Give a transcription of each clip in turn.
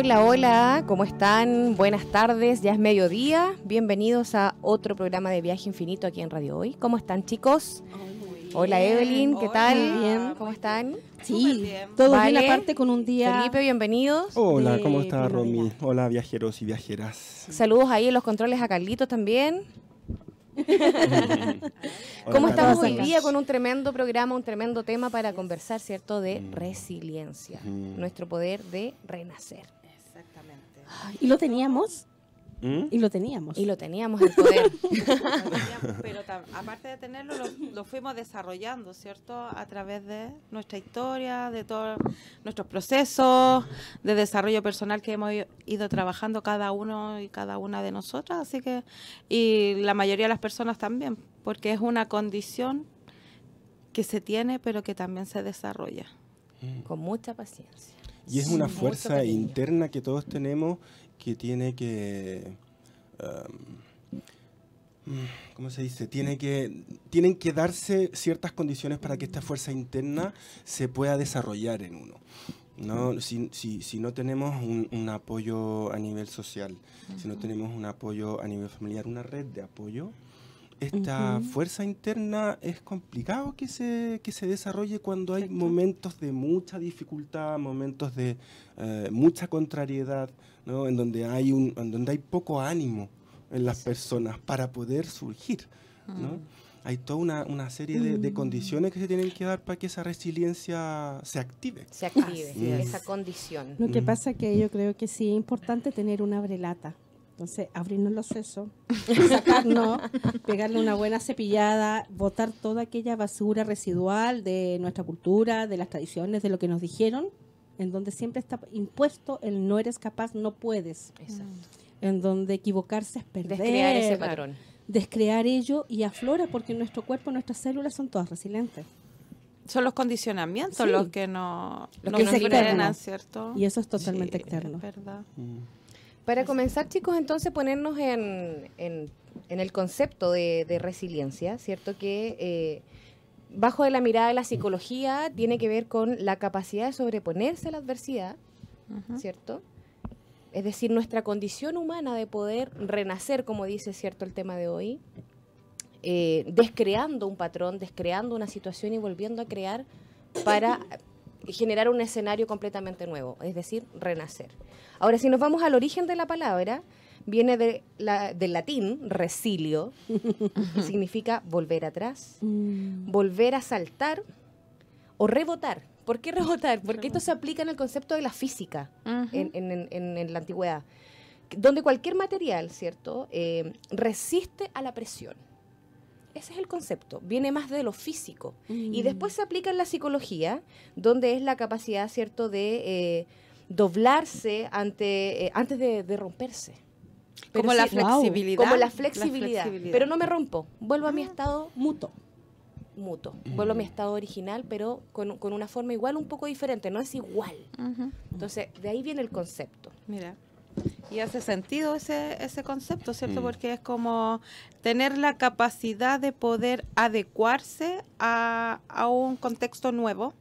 Hola, hola, ¿cómo están? Buenas tardes, ya es mediodía. Bienvenidos a otro programa de Viaje Infinito aquí en Radio Hoy. ¿Cómo están, chicos? Hola, Evelyn, ¿qué tal? Bien. ¿Cómo están? Sí, todo Vale. bien aparte con un día... Felipe, bienvenidos. Hola, de ¿cómo está. Romy? Hola, viajeros y viajeras. Saludos ahí en los controles a Carlitos también. Hola, ¿Cómo estamos hoy día con un tremendo programa, un tremendo tema para conversar, ¿cierto? De Mm. resiliencia, Mm. nuestro poder de renacer. Y lo teníamos, ¿Mm? y lo teníamos. Y lo teníamos el poder. Pero aparte de tenerlo, lo, lo fuimos desarrollando, ¿cierto? A través de nuestra historia, de todos nuestros procesos de desarrollo personal que hemos ido trabajando cada uno y cada una de nosotras. Así que, y la mayoría de las personas también, porque es una condición que se tiene, pero que también se desarrolla. con mucha paciencia. Y es una fuerza interna que todos tenemos que tiene que... um, mm, ¿Cómo se dice? Tiene que, tienen que darse ciertas condiciones para que esta fuerza interna se pueda desarrollar en uno. ¿no? Si, si, si no tenemos un, un apoyo a nivel social, si no tenemos un apoyo a nivel familiar, una red de apoyo, esta Ujú. fuerza interna es complicado que se, que se desarrolle cuando hay momentos de mucha dificultad, momentos de eh, mucha contrariedad, ¿no? en, donde hay un, en donde hay poco ánimo en las personas para poder surgir. ¿no? Hay toda una, una serie de, de Mm. condiciones que se tienen que dar para que esa resiliencia se active. Se active es. esa condición. Lo que Mm. pasa que yo creo que sí es importante tener una abrelata. Entonces, abrirnos los sesos, sacarnos, pegarle una buena cepillada, botar toda aquella basura residual de nuestra cultura, de las tradiciones, de lo que nos dijeron, en donde siempre está impuesto el no eres capaz, no puedes, Exacto. en donde equivocarse es perder. Descrear ese patrón. descrear ello y aflora porque nuestro cuerpo, nuestras células son todas resilientes. Son los condicionamientos Sí. los que no, Los nos que nos frenan. ¿cierto? Y eso es totalmente Sí, externo. es verdad. Mm. Para comenzar, chicos, entonces ponernos en, en- en el concepto de, de resiliencia, ¿cierto? Que eh, bajo de la mirada de la psicología tiene que ver con la capacidad de sobreponerse a la adversidad. ¿cierto? Es decir, nuestra condición humana de poder renacer, como dice, ¿cierto? El tema de hoy, eh, descreando un patrón, descreando una situación y volviendo a crear para generar un escenario completamente nuevo, es decir, renacer. Ahora, si nos vamos al origen de la palabra, viene de la- del latín resilio, que significa volver atrás, Mm. volver a saltar o rebotar. ¿Por qué rebotar? Porque esto se aplica en el concepto de la física Ujú. en, en- en- en- en la antigüedad, donde cualquier material, ¿cierto?, Eh, resiste a la presión. Ese es el concepto, viene más de lo físico. Y Mm. después se aplica en la psicología, donde es la capacidad, ¿cierto?, de eh, doblarse ante, eh, antes de, de romperse. Pero como la wow. flexibilidad. como la flexibilidad, Pero no me rompo, vuelvo a mi Ah. estado muto. mutuo, vuelvo a mi estado original, pero con, con una forma igual, un poco diferente, no es igual. Entonces, de ahí viene el concepto. Mira. Y hace sentido ese, ese concepto, ¿cierto? Mm. Porque es como tener la capacidad de poder adecuarse a, a un contexto nuevo,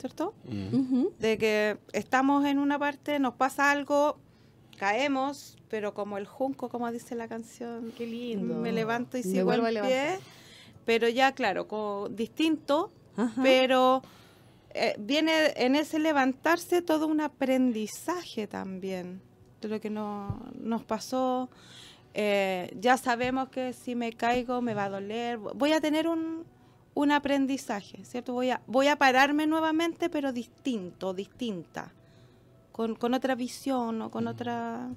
¿cierto? Mm. De que estamos en una parte, nos pasa algo, caemos, pero como el junco, como dice la canción, Qué lindo. me levanto y sigo levantar. pie, pero ya claro, co- distinto, Ajá. pero eh, viene en ese levantarse todo un aprendizaje también de lo que no- nos pasó. Eh, ya sabemos que si me caigo me va a doler, voy a tener un, un aprendizaje, ¿cierto? Voy a, voy a pararme nuevamente, pero distinto, distinta, con, con otra visión o con otra...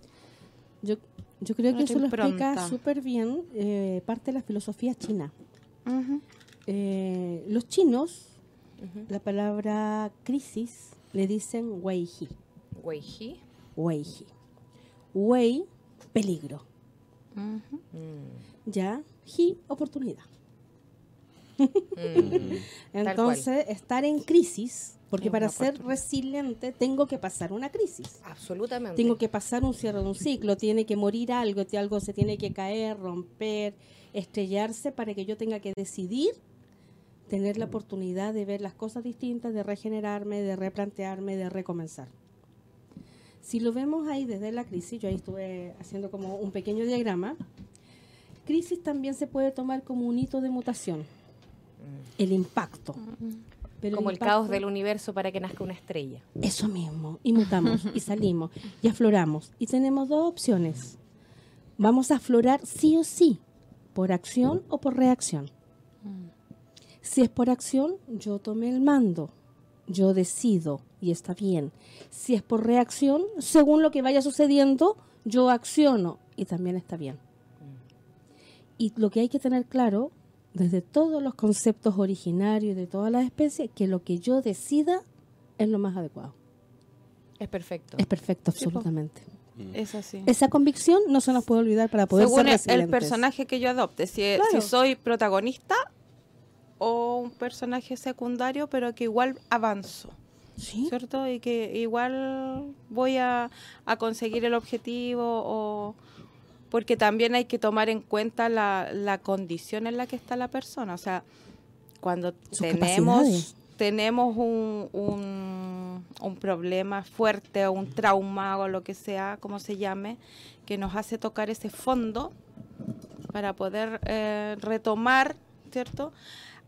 Yo, yo creo que eso lo explica súper bien eh, parte de la filosofía china. Eh, los chinos, la palabra crisis, le dicen wei hi. Weiji. Wei, peligro. Mm. Ya, hi, oportunidad. Mm. Mm. Entonces, estar en crisis, porque Es para ser resiliente tengo que pasar una crisis. Absolutamente. Tengo que pasar un cierre de un ciclo, tiene que morir algo, algo se tiene que caer, romper, estrellarse para que yo tenga que decidir tener la oportunidad de ver las cosas distintas, de regenerarme, de replantearme, de recomenzar. Si lo vemos ahí desde la crisis, yo ahí estuve haciendo como un pequeño diagrama, crisis también se puede tomar como un hito de mutación, el impacto. Pero Como el impacto- caos del universo para que nazca una estrella. Eso mismo, y mutamos, y salimos, y afloramos. Y tenemos dos opciones. Vamos a aflorar sí o sí, por acción o por reacción. Si es por acción, yo tomé el mando, yo decido y está bien. Si es por reacción, según lo que vaya sucediendo, yo acciono y también está bien. Y lo que hay que tener claro, desde todos los conceptos originarios de todas las especies, que lo que yo decida es lo más adecuado. Es perfecto. Es perfecto, Sí, absolutamente. Es así. Esa convicción no se nos puede olvidar para poder Según ser el- personaje que yo adopte, si, Claro. si soy protagonista o un personaje secundario, pero que igual avanzo, Sí. ¿cierto? Y que igual voy a, a conseguir el objetivo o porque también hay que tomar en cuenta la, la condición en la que está la persona, o sea, cuando Sus tenemos tenemos un, un, un problema fuerte o un trauma o lo que sea, como se llame, que nos hace tocar ese fondo para poder eh, retomar, ¿cierto?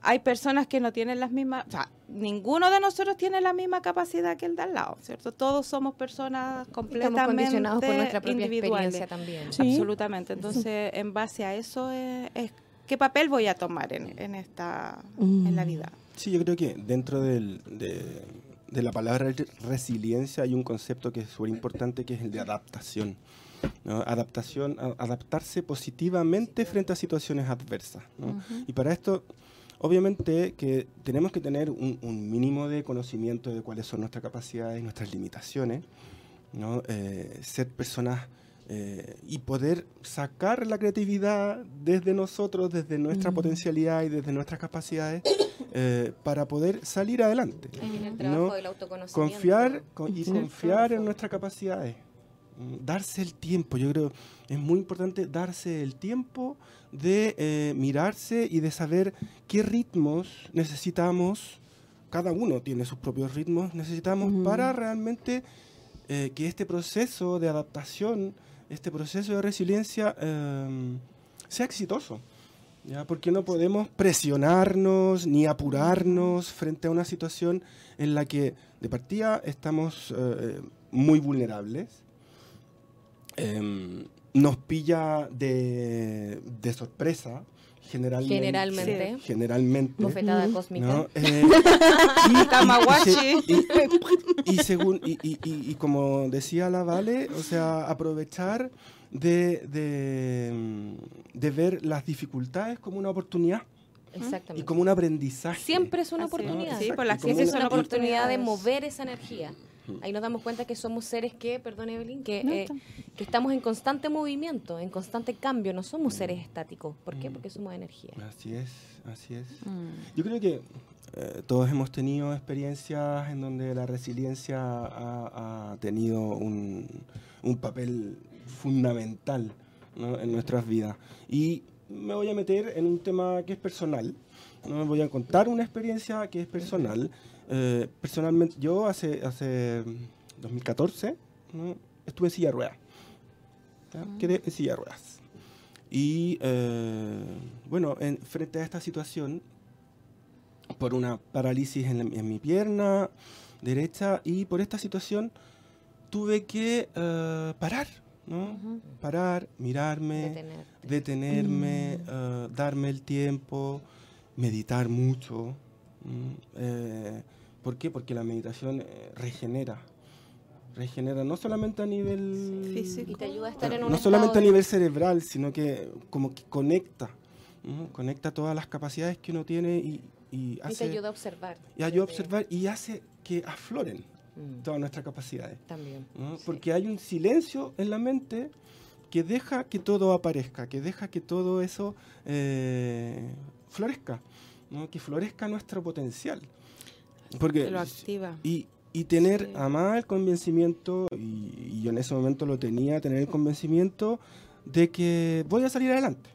Hay personas que no tienen las mismas, o sea, ninguno de nosotros tiene la misma capacidad que el de al lado, ¿cierto? Todos somos personas completamente Estamos condicionados por nuestra propia individuales. experiencia también. Sí. Absolutamente. Entonces, en base a eso es, es qué papel voy a tomar en, en esta en la Mm. vida. Sí, yo creo que dentro del- de, de la palabra re- resiliencia hay un concepto que es súper importante que es el de adaptación. ¿no? Adaptación, a- adaptarse positivamente frente a situaciones adversas. ¿no? Y para esto, obviamente que tenemos que tener un, un mínimo de conocimiento de cuáles son nuestras capacidades y nuestras limitaciones, ¿no? Eh, ser personas eh, y poder sacar la creatividad desde nosotros, desde nuestra potencialidad y desde nuestras capacidades eh, para poder salir adelante. ¿no? trabajo del autoconocimiento. Confiar con- y confiar en nuestras capacidades. Darse el tiempo, yo creo, es muy importante darse el tiempo de eh, mirarse y de saber qué ritmos necesitamos, cada uno tiene sus propios ritmos, necesitamos para realmente eh, que este proceso de adaptación, este proceso de resiliencia eh, sea exitoso. ¿ya? Porque no podemos presionarnos ni apurarnos frente a una situación en la que de partida estamos eh, muy vulnerables. Em, nos pilla de, de sorpresa, generalmente. Generalmente. Generalmente. Bofetada cósmica. ¿no? Eh, y- y- Tamagotchi. y, y- y según y, y- y- y como decía la Vale, o sea, aprovechar de, de, mm, de ver las dificultades como una oportunidad y Exactamente. como un aprendizaje. Siempre es una Así oportunidad. Sí, por las Siempre es una oportunidad de mover esa energía. Ahí nos damos cuenta que somos seres que, perdón Evelyn, que, No, eh, que estamos en constante movimiento, en constante cambio. No somos seres estáticos. ¿Por qué? Porque somos energía. Así es, así es. Mm. Yo creo que eh, todos hemos tenido experiencias en donde la resiliencia ha, ha tenido un, un papel fundamental ¿no? en nuestras vidas. Y me voy a meter en un tema que es personal. ¿no? Me voy a contar una experiencia que es personal. Eh, personalmente, yo hace, hace 2014 ¿no? estuve en silla de ruedas. ¿ya? Quedé en silla de ruedas. Y eh, bueno, en- frente a esta situación, por una parálisis en, la- en mi pierna derecha y por esta situación tuve que eh, parar, ¿no? Ujú. Parar, mirarme, Detenerte. detenerme, eh, darme el tiempo, meditar mucho. Eh, ¿Por qué? Porque la meditación eh, regenera. Regenera no solamente a nivel Físico. Y te ayuda a estar en un no solamente a nivel cerebral, sino que como que conecta, ¿no? conecta todas las capacidades que uno tiene y, y Y te hace ayuda a observar. y ayuda a observar y hace que afloren Mm, todas nuestras capacidades. También. ¿no? sí. Porque hay un silencio en la mente que deja que todo aparezca, que deja que todo eso eh, florezca, ¿no? que florezca nuestro potencial. Porque Que lo activa. y, y tener Sí. además el convencimiento, y, y yo en ese momento lo tenía, tener el convencimiento de que voy a salir adelante.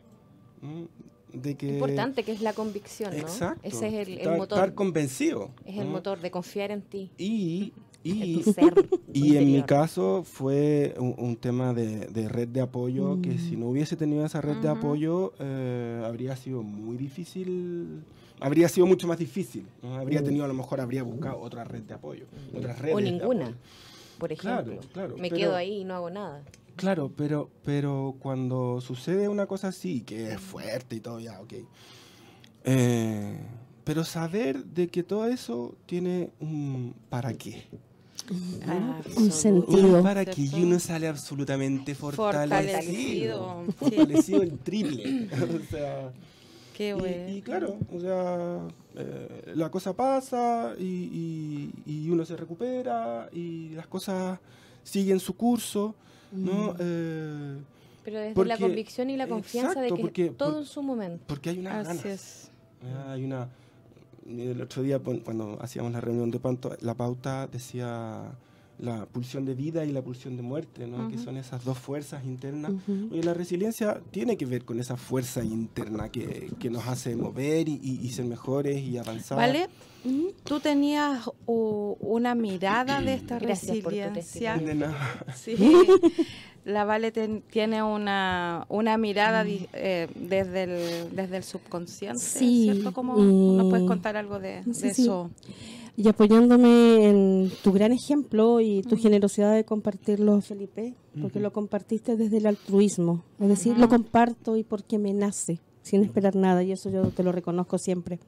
De que, Importante que es la convicción, ¿no? Exacto. Ese es el, el estar, motor. estar convencido. es el ¿no? motor de confiar en ti. Y Y, ser y en mi caso fue un, un tema de, de red de apoyo, que si no hubiese tenido esa red de apoyo, eh, habría sido muy difícil, habría sido mucho más difícil. ¿no? Habría tenido, a lo mejor, habría buscado otra red de apoyo. Otras redes o ninguna, apoyo. por Claro, ejemplo. claro, Me pero- quedo ahí y no hago nada. Claro, pero, pero cuando sucede una cosa así, que es fuerte y todo, ya, ok. Eh, pero saber de que todo eso tiene un para qué. Un sentido. Un para que uno sale absolutamente fortalecido. Fortalecido. sí. Fortalecido el triple. o sea, Qué y- bueno. y, claro, o sea, eh, la cosa pasa y, y- y uno se recupera y las cosas siguen su curso, ¿no? Eh, Pero desde la convicción y la confianza exacto, de que porque- todo por- en su momento. porque hay unas Así ganas. es. Ah, Hay una. El otro día, cuando hacíamos la reunión de panto, la pauta decía la pulsión de vida y la pulsión de muerte, ¿no? que son esas dos fuerzas internas. Ujú. Oye, la resiliencia tiene que ver con esa fuerza interna que, que nos hace mover y, y- y ser mejores y avanzar. ¿Vale? Tú tenías una mirada de esta Gracias por tu resiliencia. De nada. Sí. La Vale ten- tiene una, una mirada di- eh, desde, el, desde el subconsciente, Sí, ¿cierto? ¿Cómo y- nos puedes contar algo de, Sí, de sí. eso? Y apoyándome en tu gran ejemplo y tu generosidad de compartirlo, Felipe, porque lo compartiste desde el altruismo. Es decir, lo comparto y porque me nace, sin esperar nada, y eso yo te lo reconozco siempre.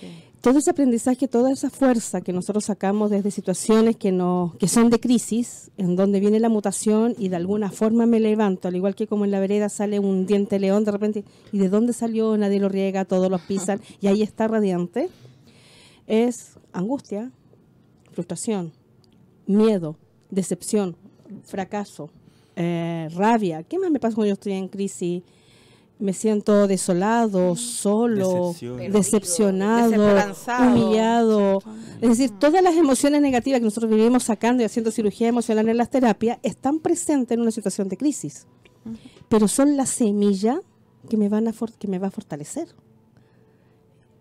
Sí. Todo ese aprendizaje, toda esa fuerza que nosotros sacamos desde situaciones que, no, que son de crisis, en donde viene la mutación y de alguna forma me levanto, al igual que como en la vereda sale un diente león de repente, ¿y de dónde salió? Nadie lo riega, todos los pisan, y ahí está radiante. Es angustia, frustración, miedo, decepción, fracaso, eh, rabia. ¿Qué más me pasa cuando yo estoy en crisis? Me siento desolado, solo, Decepción. decepcionado, humillado. Es decir, todas las emociones negativas que nosotros vivimos sacando y haciendo cirugía emocional en las terapias están presentes en una situación de crisis. Pero son la semilla que me, van a for- que me va a fortalecer.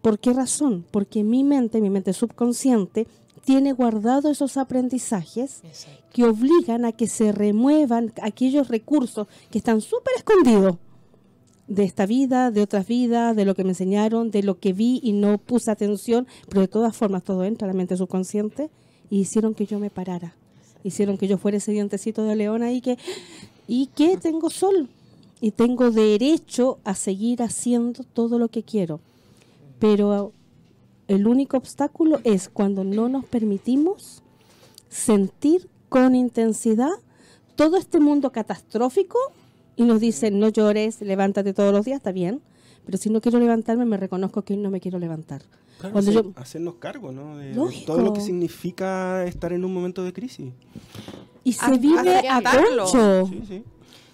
¿Por qué razón? Porque mi mente, mi mente subconsciente, tiene guardado esos aprendizajes que obligan a que se remuevan aquellos recursos que están súper escondidos de esta vida, de otras vidas, de lo que me enseñaron, de lo que vi y no puse atención, pero de todas formas todo entra a la mente subconsciente y hicieron que yo me parara, hicieron que yo fuera ese dientecito de león ahí que, y que tengo sol. Y tengo derecho a seguir haciendo todo lo que quiero, pero el único obstáculo es cuando no nos permitimos sentir con intensidad todo este mundo catastrófico y nos dicen no llores, levántate todos los días, está bien, pero si no quiero levantarme me reconozco que no me quiero levantar. Claro, Cuando hacer- yo- hacernos cargo ¿no? de, todo lo que significa estar en un momento de crisis. Y se A- vive a concho. Sí, sí.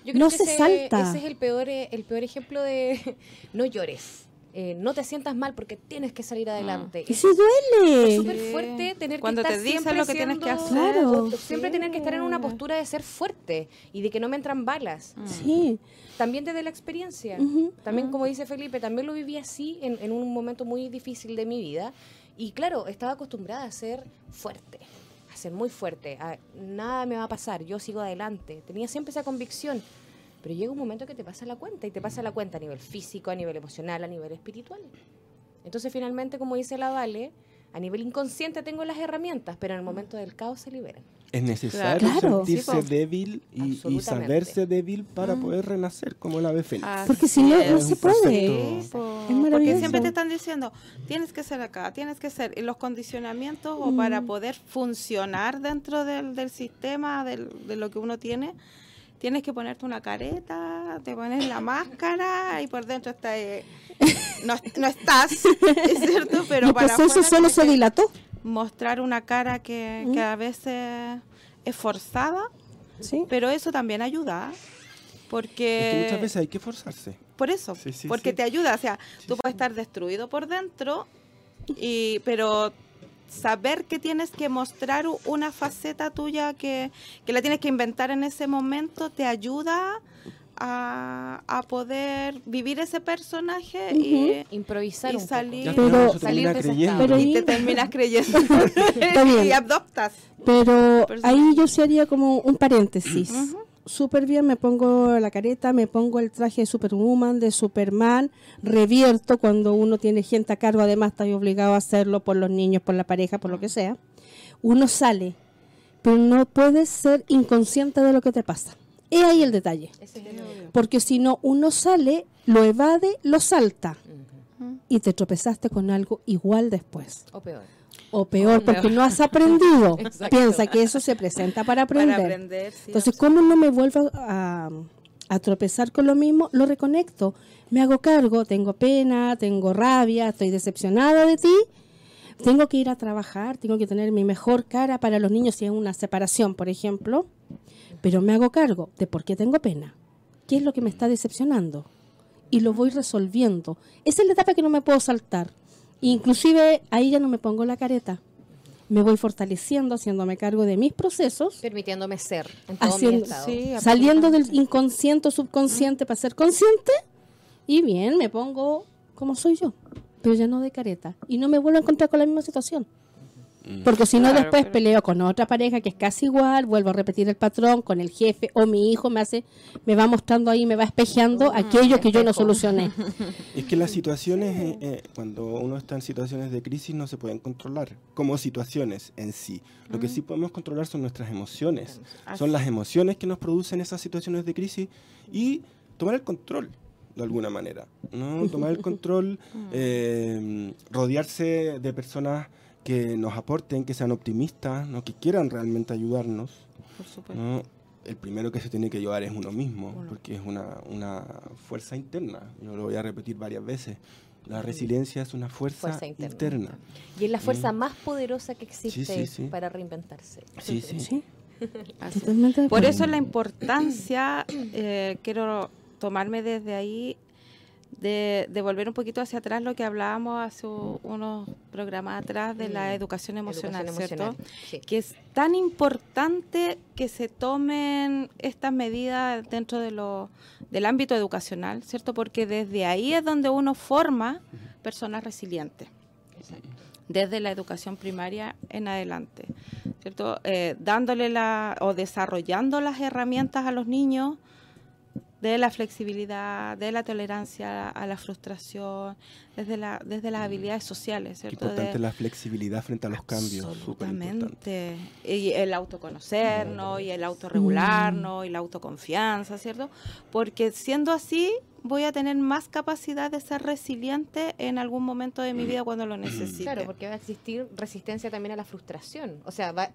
Yo creo No que se ese, salta. ese es el peor, eh, el peor ejemplo de no llores. Eh, no te sientas mal porque tienes que salir adelante. Y Es si duele. súper Sí. fuerte tener Cuando que te estar dicen siempre lo que tienes que siendo- hacer. Claro. o siempre tener que estar en una postura de ser fuerte y de que no me entran balas. Sí. También desde la experiencia. También, como dice Felipe, también lo viví así en, en un momento muy difícil de mi vida. Y claro, estaba acostumbrada a ser fuerte, a ser muy fuerte. a nada me va a pasar, yo sigo adelante. Tenía siempre esa convicción. Pero llega un momento que te pasa la cuenta, y te pasa la cuenta a nivel físico, a nivel emocional, a nivel espiritual. Entonces, finalmente, como dice la Vale, a nivel inconsciente tengo las herramientas, pero en el momento del caos se liberan. Es necesario Claro. sentirse Sí, po. débil y, y saberse débil para poder renacer como el ave fénix. Porque si no, no se puede. Es porque siempre te están diciendo, tienes que ser acá, tienes que ser. Y los condicionamientos, o para Mm. poder funcionar dentro del, del sistema, del- de lo que uno tiene, tienes que ponerte una careta, te pones la máscara y por dentro está, eh, no, no estás, es cierto, pero para proceso afuera solo se dilató. mostrar una cara que, que a veces es forzada, Sí. pero eso también ayuda. Porque Es que muchas veces hay que forzarse. por eso, Sí, sí, porque sí. te ayuda, o sea, Sí, tú sí. puedes estar destruido por dentro, y, pero saber que tienes que mostrar una faceta tuya que, que la tienes que inventar en ese momento te ayuda a, a poder vivir ese personaje y, Improvisar y un salir. Pero- salir de. Pero y ahí- te terminas creyendo y adoptas. Pero ahí yo sí haría como un paréntesis. Súper bien, me pongo la careta, me pongo el traje de Superwoman, de Superman, revierto cuando uno tiene gente a cargo, además está obligado a hacerlo por los niños, por la pareja, por lo que sea. Uno sale, pero no puedes ser inconsciente de lo que te pasa. Es ahí el detalle. Porque si no, uno sale, lo evade, lo salta y te tropezaste con algo igual después. O peor. O peor, porque no has aprendido. Piensa que eso se presenta para aprender. Para aprender. sí, Entonces, ¿cómo no me vuelvo a, a tropezar con lo mismo? Lo reconecto. Me hago cargo, tengo pena, tengo rabia, estoy decepcionada de ti. Tengo que ir a trabajar, tengo que tener mi mejor cara para los niños si es una separación, por ejemplo. Pero me hago cargo de por qué tengo pena. ¿Qué es lo que me está decepcionando? Y lo voy resolviendo. Esa es la etapa que no me puedo saltar. Inclusive ahí ya no me pongo la careta. Me voy fortaleciendo, haciéndome cargo de mis procesos Permitiéndome ser en todo mi Haciendo- estado. Sí, saliendo del inconsciente o subconsciente para ser consciente y bien, me pongo como soy yo, pero ya no de careta y no me vuelvo a encontrar con la misma situación. Porque si no Claro, después pero- peleo con otra pareja que es casi igual, vuelvo a repetir el patrón con el jefe o mi hijo me hace me va mostrando ahí, me va espejeando aquello que yo no solucioné. Es que las situaciones, eh, eh, cuando uno está en situaciones de crisis, no se pueden controlar como situaciones en sí. Lo que sí podemos controlar son nuestras emociones. Son las emociones que nos producen esas situaciones de crisis y tomar el control de alguna manera. ¿no? Tomar el control, eh, rodearse de personas que nos aporten, que sean optimistas, ¿no? que quieran realmente ayudarnos. Por supuesto. ¿no? El primero que se tiene que ayudar es uno mismo, porque es una, una fuerza interna. Yo lo voy a repetir varias veces. La resiliencia es una fuerza, Fuerza interna. interna. Y es la fuerza más poderosa que existe Sí, sí, sí. para reinventarse. Sí, sí. Sí, Por eso la importancia, eh, quiero tomarme desde ahí, de, de volver un poquito hacia atrás lo que hablábamos hace unos programas atrás de la Mm. educación emocional, Educación ¿cierto? emocional, sí. Que es tan importante que se tomen estas medidas dentro de lo, del ámbito educacional, ¿cierto? Porque desde ahí es donde uno forma personas resilientes desde la educación primaria en adelante, ¿cierto? Eh, dándole la o desarrollando las herramientas a los niños de la flexibilidad, de la tolerancia a la frustración, desde la desde las habilidades sociales, Qué ¿cierto? importante De- la flexibilidad frente a los cambios. Absolutamente. Y el autoconocernos, y el autorregularnos, y la autoconfianza, ¿cierto? Porque siendo así, voy a tener más capacidad de ser resiliente en algún momento de mi vida cuando lo necesite. Claro, porque va a existir resistencia también a la frustración. O sea, va,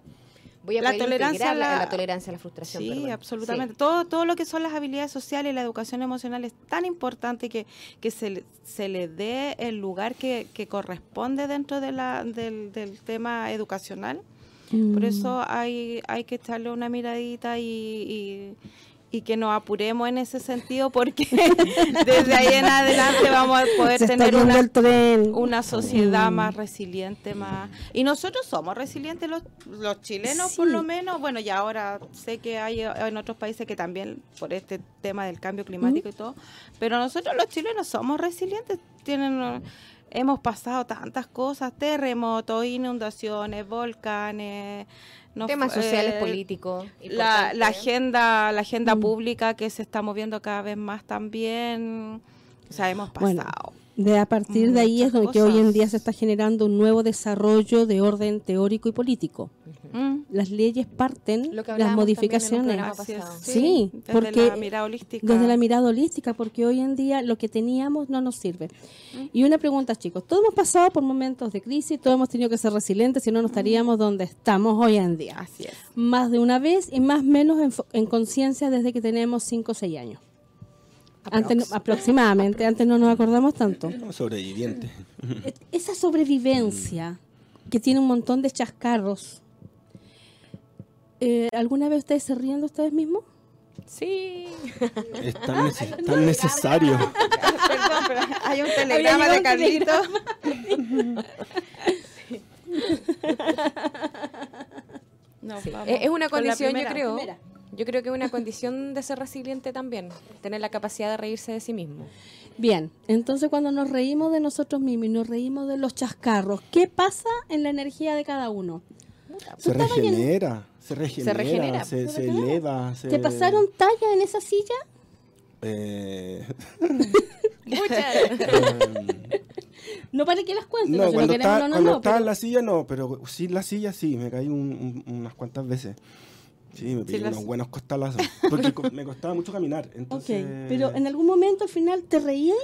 voy a La poder tolerancia la, a la- la tolerancia a la frustración. Sí, perdón. absolutamente. Sí. Todo, todo lo que son las habilidades sociales y la educación emocional es tan importante que, que se, se le dé el lugar que, que corresponde dentro de la, del, del tema educacional. Por Mm. eso hay, hay que echarle una miradita y, y, y que nos apuremos en ese sentido porque desde ahí en adelante vamos a poder Se tener una, una sociedad Mm. más resiliente, más... Y nosotros somos resilientes, los, los chilenos por lo menos. Bueno, y ahora sé que hay en otros países que también, por este tema del cambio climático y todo, pero nosotros los chilenos somos resilientes, tienen... Hemos pasado tantas cosas, terremotos, inundaciones, volcanes, Temas sociales, eh, políticos. la, la agenda la agenda Mm. pública que se está moviendo cada vez más también o sea hemos Bueno, pasado De a partir de ahí es donde que hoy en día se está generando un nuevo desarrollo de orden teórico y político. Las leyes parten, Lo que las modificaciones. Sí, desde porque la mirada holística Desde la mirada holística, porque hoy en día lo que teníamos no nos sirve. Y una pregunta, chicos. Todos hemos pasado por momentos de crisis, todos hemos tenido que ser resilientes, si no, no estaríamos donde estamos hoy en día. así es Más de una vez y más menos en, en conciencia desde que tenemos 5 o 6 años. Antes, no- aproximadamente, antes no nos acordamos tanto. No, sobreviviente. Esa sobrevivencia que tiene un montón de chascarros. eh, ¿Alguna vez ustedes se ríen de ustedes mismos? Sí. Es tan, nece- tan necesario. perdón pero hay un telegrama de Carlito no, Sí. vamos Es es una condición, yo creo. Primera. Yo creo que es una condición de ser resiliente también, tener la capacidad de reírse de sí mismo. Bien, entonces cuando nos reímos de nosotros mismos y nos reímos de los chascarros, ¿qué pasa en la energía de cada uno? Se regenera, se regenera, regenera, se, se se regenera. eleva. se- ¿Te pasaron talla en esa silla? Eh, No para que las cuentes, no, no, cuando, estaba, no, no, cuando no, pero- en la silla no, pero sin la silla sí, me caí un- un- unas cuantas veces. Sí, me las- unos buenos costalazos. Porque me costaba mucho caminar. Ok, Entonces, pero en algún momento al final te reías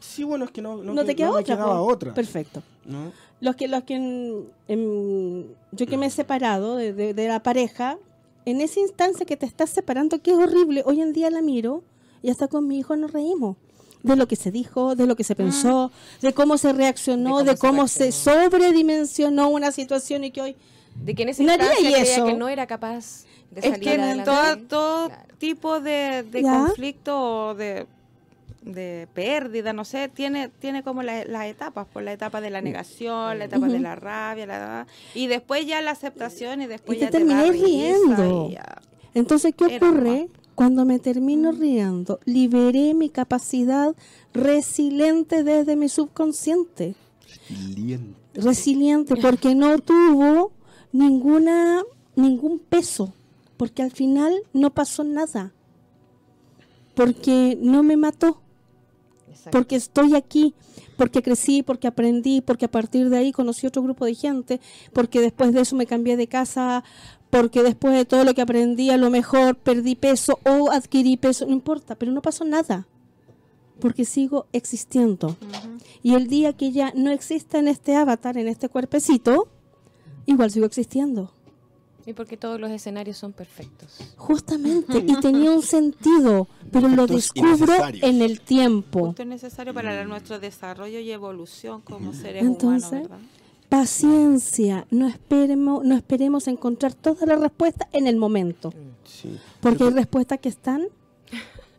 Sí, bueno, es que no, no, no, te queda no me otra. quedaba po. otra. Perfecto. ¿no? Los que, los que en- en- yo que me he separado de, de- de la pareja, en esa instancia que te estás separando, que es horrible, hoy en día la miro y hasta con mi hijo nos reímos. De lo que se dijo, de lo que se pensó, de cómo se reaccionó, De de cómo cómo, se se sobredimensionó una situación y que hoy... De que en esa instancia eso. que no era capaz de Es salir que en todo, todo Claro. tipo de, conflicto o de, de pérdida, no sé, tiene, tiene como la- las etapas, por la etapa de la negación, la etapa de la rabia, la, y después ya la aceptación y después Y te ya te terminé riendo. y ya. Entonces, ¿qué ocurre? Cuando me termino riendo, liberé mi capacidad resiliente desde mi subconsciente. Resiliente. resiliente porque no tuvo ninguna ningún peso porque al final no pasó nada porque no me mató Exacto. porque estoy aquí porque crecí porque aprendí porque a partir de ahí conocí otro grupo de gente porque después de eso me cambié de casa porque después de todo lo que aprendí a lo mejor perdí peso o adquirí peso no importa pero no pasó nada porque sigo existiendo y el día que ya no exista en este avatar, en este cuerpecito, igual sigo existiendo. Y porque todos los escenarios son perfectos. Justamente. Y tenía un sentido, pero lo Perfectos y descubro en el tiempo. Justo es necesario para la- nuestro desarrollo y evolución como seres Entonces, humanos, ¿verdad? Paciencia. No esperemos, no esperemos encontrar toda la respuesta en el momento. Sí. Porque hay respuestas que están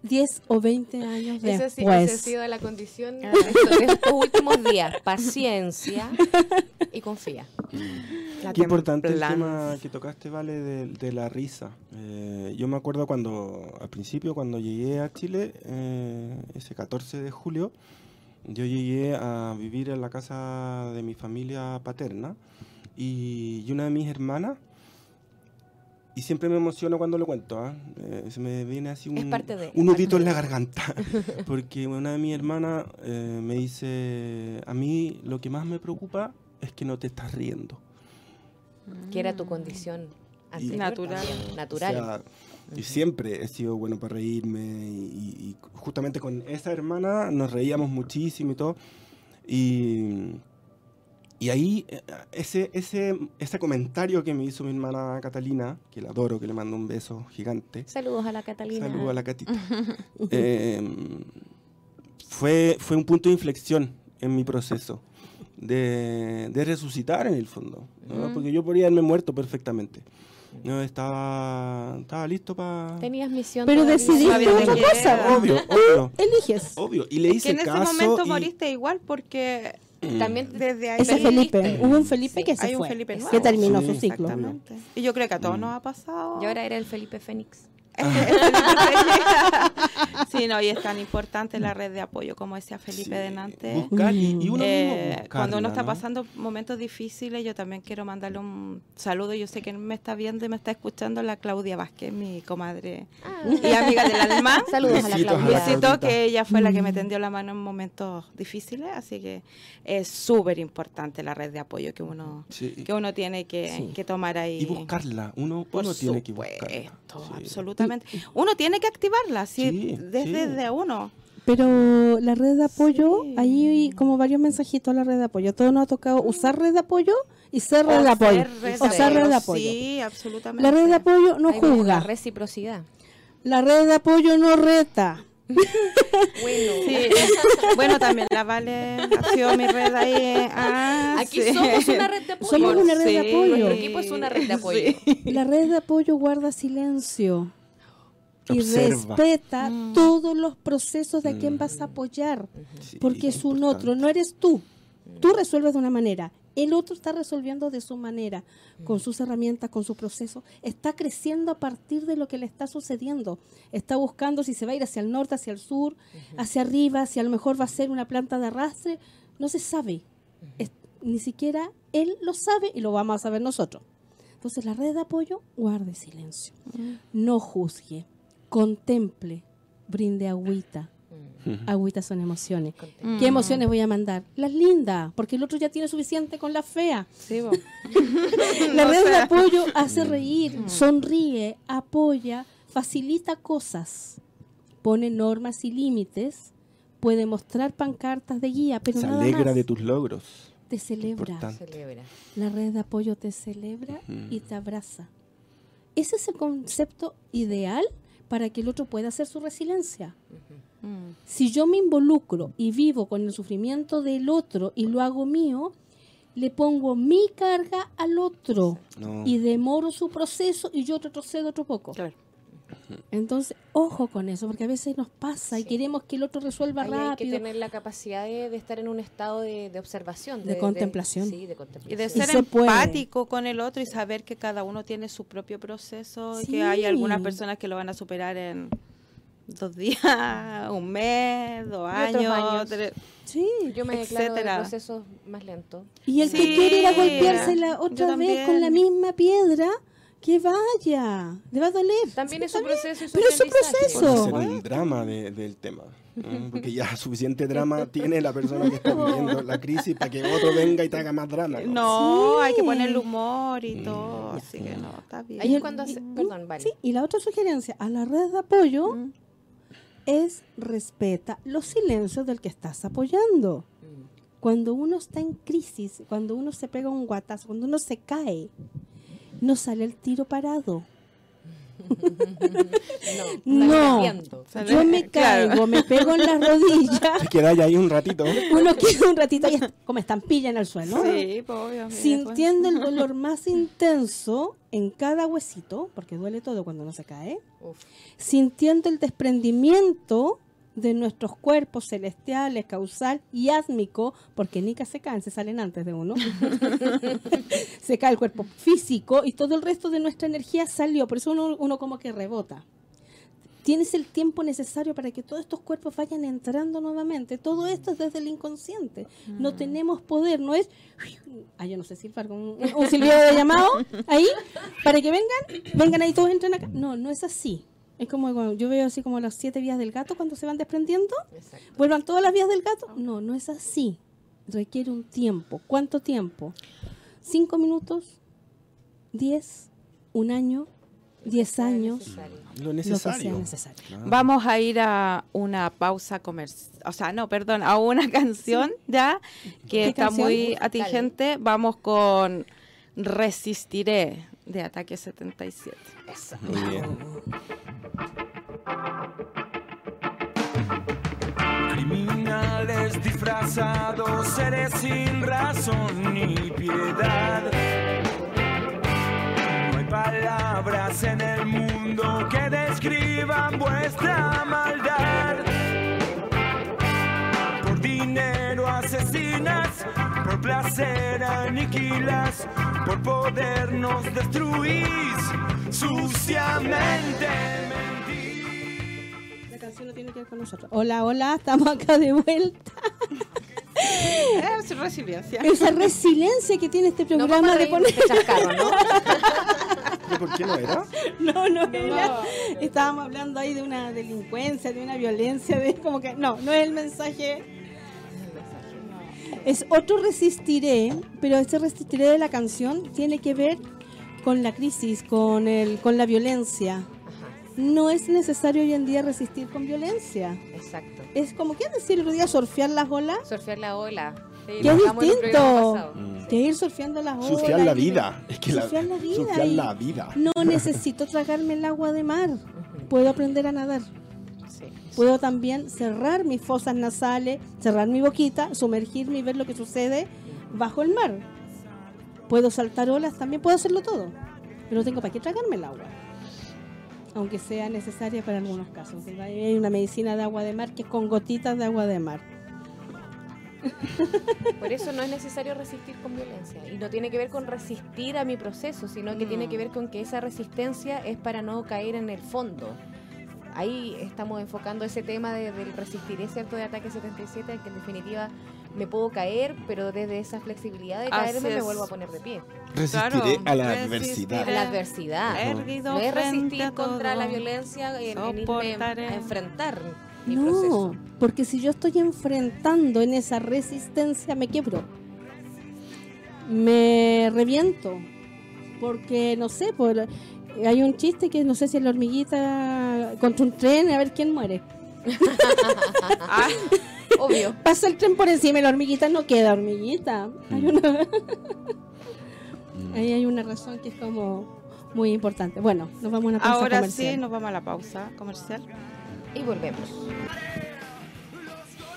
10 o 20 años sí- después. esa ha sido la condición de estos, de estos últimos días. Paciencia y confía. La Qué importante el tema que tocaste, Vale, de, de la risa. Eh, yo me acuerdo cuando, al principio, cuando llegué a Chile, eh, ese 14 de julio, yo llegué a vivir en la casa de mi familia paterna y, y una de mis hermanas, y siempre me emociono cuando lo cuento, ¿ah? Eh, se me viene así un, de- un nudito en la garganta, porque una de mis hermanas eh, me dice, a mí lo que más me preocupa es que no te estás riendo. Que era tu condición anterior Natural. natural. O sea, yo siempre he sido bueno para reírme y, y justamente con esa hermana nos reíamos muchísimo y todo. Y, y ahí eh, ese, ese, ese comentario que me hizo mi hermana Catalina, que la adoro, que le mando un beso gigante. Saludos a la Catalina. Saludos a la Catita. Eh, fue, fue un punto de inflexión en mi proceso de, de resucitar en el fondo. ¿no? Mm. Porque yo podría haberme muerto perfectamente. No, estaba, estaba listo para... Tenías misión. Pero decidiste otra cosa. Obvio, obvio, Eliges. obvio. Y le Que hice en ese caso momento y- moriste igual porque También desde ahí Ese Felipe. Hubo un Felipe Sí, que se hay un fue. Felipe nuevo. que terminó Sí, su ciclo. Exactamente. Y yo creo que a todos Mm. nos ha pasado. Y ahora era el Felipe Fénix. sí, no, y es tan importante la red de apoyo, como decía Felipe Sí, delante. buscar y, y uno Eh, mismo cuando uno está buscarla, ¿no? pasando momentos difíciles, yo también quiero mandarle un saludo. Yo sé que me está viendo y me está escuchando la Claudia Vázquez, mi comadre y amiga del alma. Saludos a la Besitos a la Claudia. Besito que ella fue la que me Mm. tendió la mano en momentos difíciles, así que es súper importante la red de apoyo que uno Sí. que uno tiene que, Sí. que tomar ahí. Y buscarla. Uno, Por uno tiene que buscarla. Sí. Absolutamente. Uno tiene que activarla, sí, Sí, desde sí. de uno. Pero la red de apoyo, Sí. ahí hay como varios mensajitos a la red de apoyo. A todos nos ha tocado usar red de apoyo y ser red de O apoyo. ser red O ser red de apoyo. Sí, absolutamente. La red de apoyo no Ahí juzga. La reciprocidad. La red de apoyo no reta. Bueno. Sí. bueno, también la Vale ha sido mi red ahí. eh, ah, Aquí sí. somos una red de apoyo. Somos una red de apoyo. Nuestro equipo es una red de apoyo. Sí. La red de apoyo guarda silencio y Observa. respeta Mm. todos los procesos de a quién Mm. vas a apoyar. Sí, Porque es un importante. otro, no eres tú. Tú resuelves de una manera. El otro está resolviendo de su manera, con sus herramientas, con su proceso. Está creciendo a partir de lo que le está sucediendo. Está buscando si se va a ir hacia el norte, hacia el sur, hacia arriba, si a lo mejor va a ser una planta de arrastre. No se sabe. Es- ni siquiera él lo sabe y lo vamos a saber nosotros. Entonces, la red de apoyo, guarde silencio. No juzgue, contemple, brinde agüita. Agüita son emociones. Mm. ¿Qué emociones voy a mandar? Las lindas, porque el otro ya tiene suficiente con la fea. Sí. La red de apoyo hace reír, sonríe, apoya, facilita cosas, pone normas y límites, puede mostrar pancartas de guía, pero Se nada alegra más. de tus logros. te celebra. La red de apoyo te celebra y te abraza. Ese es el concepto ideal para que el otro pueda hacer su resiliencia. Mm. Si yo me involucro y vivo con el sufrimiento del otro y lo hago mío, le pongo mi carga al otro No. y demoro su proceso y yo retrocedo otro poco. Claro. Entonces, ojo con eso, porque a veces nos pasa y queremos que el otro resuelva Ahí hay que rápido. tener la capacidad de, de estar en un estado de, de observación. De contemplación. sí, de Y de Y ser puede. empático con el otro y saber que cada uno tiene su propio proceso y que hay algunas personas que lo van a superar en dos días, un mes, dos años. años. tres- Sí. Yo me declaro de etcétera. procesos más lentos. Y el que quiere ir a golpearse la otra vez con la misma piedra, que vaya, le va a doler. También es su proceso Pero es aprendizaje. proceso. Puede Eso. ser un drama de- del tema. ¿no? Porque ya suficiente drama tiene la persona que está viviendo la crisis para que otro venga y te haga más drama. ¿no? No, hay que ponerle humor y Mm. todo, así que no, está bien. Ahí Y es el- cuando hace- y- perdón, vale. Sí, y la otra sugerencia a la red de apoyo Mm. es respeta los silencios del que estás apoyando. Mm. Cuando uno está en crisis, cuando uno se pega un guatazo, cuando uno se cae, no sale el tiro parado. No, No. Sale- yo me claro. caigo, me pego en las rodillas, Te quedáis ahí un ratito. uno queda un ratito ahí como estampilla en el suelo. Sí, pues, obvio. sintiendo el dolor más intenso en cada huesito, porque duele todo cuando uno se cae, Uf. sintiendo el desprendimiento de nuestros cuerpos celestiales, causal y ásmico, porque nica se caen, se salen antes de uno. se cae el cuerpo físico y todo el resto de nuestra energía salió, por eso uno, uno como que rebota. Tienes el tiempo necesario para que todos estos cuerpos vayan entrando nuevamente. Todo esto es desde el inconsciente. No tenemos poder, no es. Ah, yo no sé silbar con un, un silbido de llamado ahí, para que vengan, vengan ahí todos entren acá. No, no es así. Es como yo veo así como las siete vías del gato cuando se van desprendiendo. Exacto. ¿Vuelvan todas las vías del gato? No, no es así. Requiere un tiempo. ¿Cuánto tiempo? ¿Cinco minutos? ¿Diez? ¿Un año? ¿Diez años? Necesario. Lo Lo que sea necesario. necesario. Ah. Vamos a ir a una pausa comercial, o sea, no, perdón, a una canción ya que ¿Qué está canción? muy atingente. Vamos con Resistiré de Ataque 77. Eso. Muy bien. Criminales disfrazados, seres sin razón ni piedad. No hay palabras en el mundo que describan vuestra maldad. Asesinas, por placer aniquilas, por poder nos destruís suciamente. mentís. La canción no tiene que ver con nosotros. Hola, hola, estamos acá de vuelta. Es resiliencia. Esa resiliencia que tiene este No programa vamos a de poner... de chascarro, ¿no? ¿Pero por qué no era? No, no, era. Estábamos hablando ahí de una delincuencia, de una violencia, de como que no, no es el mensaje. Es otro resistiré, pero ese resistiré de la canción tiene que ver con la crisis, con el, con la violencia. No es necesario hoy en día resistir con violencia. Exacto. Es como que decir el otro día surfear las olas, Surfear la ola. Sí, que es distinto. Mm. que ir surfeando las olas. Surfear la vida. Es que la, Surfear la vida surfear la vida. No necesito tragarme el agua de mar. Puedo aprender a nadar. Sí. Puedo también cerrar mis fosas nasales, cerrar mi boquita, sumergirme y ver lo que sucede bajo el mar. Puedo saltar olas, también puedo hacerlo todo. Pero no tengo para qué tragarme el agua. Aunque sea necesaria para algunos casos. Hay una medicina de agua de mar que es con gotitas de agua de mar. Por eso no es necesario resistir con violencia. Y no tiene que ver con resistir a mi proceso, sino que tiene que ver con que esa resistencia es para no caer en el fondo. Ahí estamos enfocando ese tema de- del resistir, es cierto, de ataque 77, que en definitiva me puedo caer, pero desde esa flexibilidad de caerme me vuelvo a poner de pie. Resistiré Claro, a la resistiré. adversidad. A la adversidad. Erguido No es resistir contra la violencia en, en irme a enfrentar mi No, proceso. porque si yo estoy enfrentando en esa resistencia, me quiebro. Me reviento. Porque, no sé, por, hay un chiste que no sé si es la hormiguita contra un tren, a ver quién muere. Ah, Obvio. Pasa el tren por encima y la hormiguita no queda hormiguita. Hay una, Mm. ahí hay una razón que es como muy importante. Bueno, nos vamos a una pausa ahora comercial. sí, nos vamos a la pausa comercial. Y volvemos.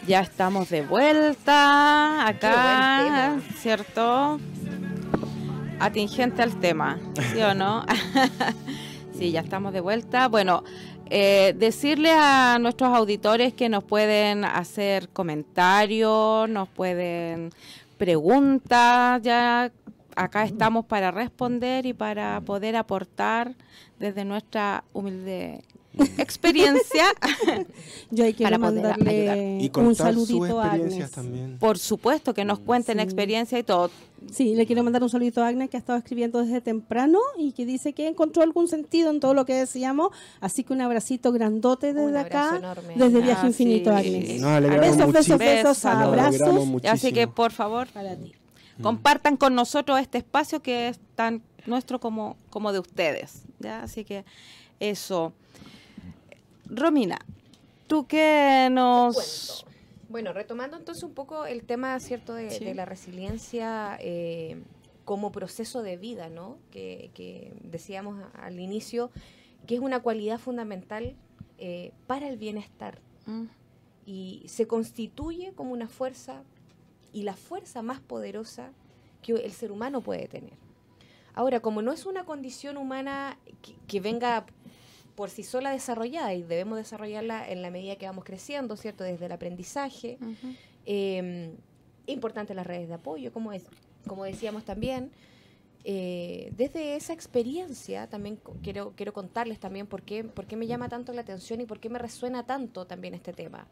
Ya estamos de vuelta acá. ¿cierto? Atingente al tema, ¿sí o no? sí, ya estamos de vuelta. Bueno, eh, decirle a nuestros auditores que nos pueden hacer comentarios, nos pueden preguntas, ya acá estamos para responder y para poder aportar desde nuestra humilde experiencia. Yo ahí quiero para mandarle Y un saludito a Agnes. también. Por supuesto que nos cuenten Sí. experiencia y todo. Sí, le quiero mandar un saludito a Agnes que ha estado escribiendo desde temprano y que dice que encontró algún sentido en todo lo que decíamos. Así que un abracito grandote desde Un acá, enorme. desde Viaje Ah, Infinito, sí. Agnes. Besos, besos, besos, abrazos. Así que por favor, para ti. compartan con nosotros este espacio que es tan nuestro como, como de ustedes. ¿ya? Así que eso. Romina, tú que nos... Bueno, retomando entonces un poco el tema, ¿cierto?, de, Sí. de la resiliencia eh, como proceso de vida, ¿no? Que, que decíamos al inicio, que es una cualidad fundamental eh, para el bienestar Mm, y se constituye como una fuerza y la fuerza más poderosa que el ser humano puede tener. Ahora, como no es una condición humana que, que venga por sí sola desarrollada y debemos desarrollarla en la medida que vamos creciendo, ¿cierto? Desde el aprendizaje. Eh, importante las redes de apoyo, como, es, como decíamos también. Eh, desde esa experiencia también quiero, quiero contarles también por qué, por qué me llama tanto la atención y por qué me resuena tanto también este tema.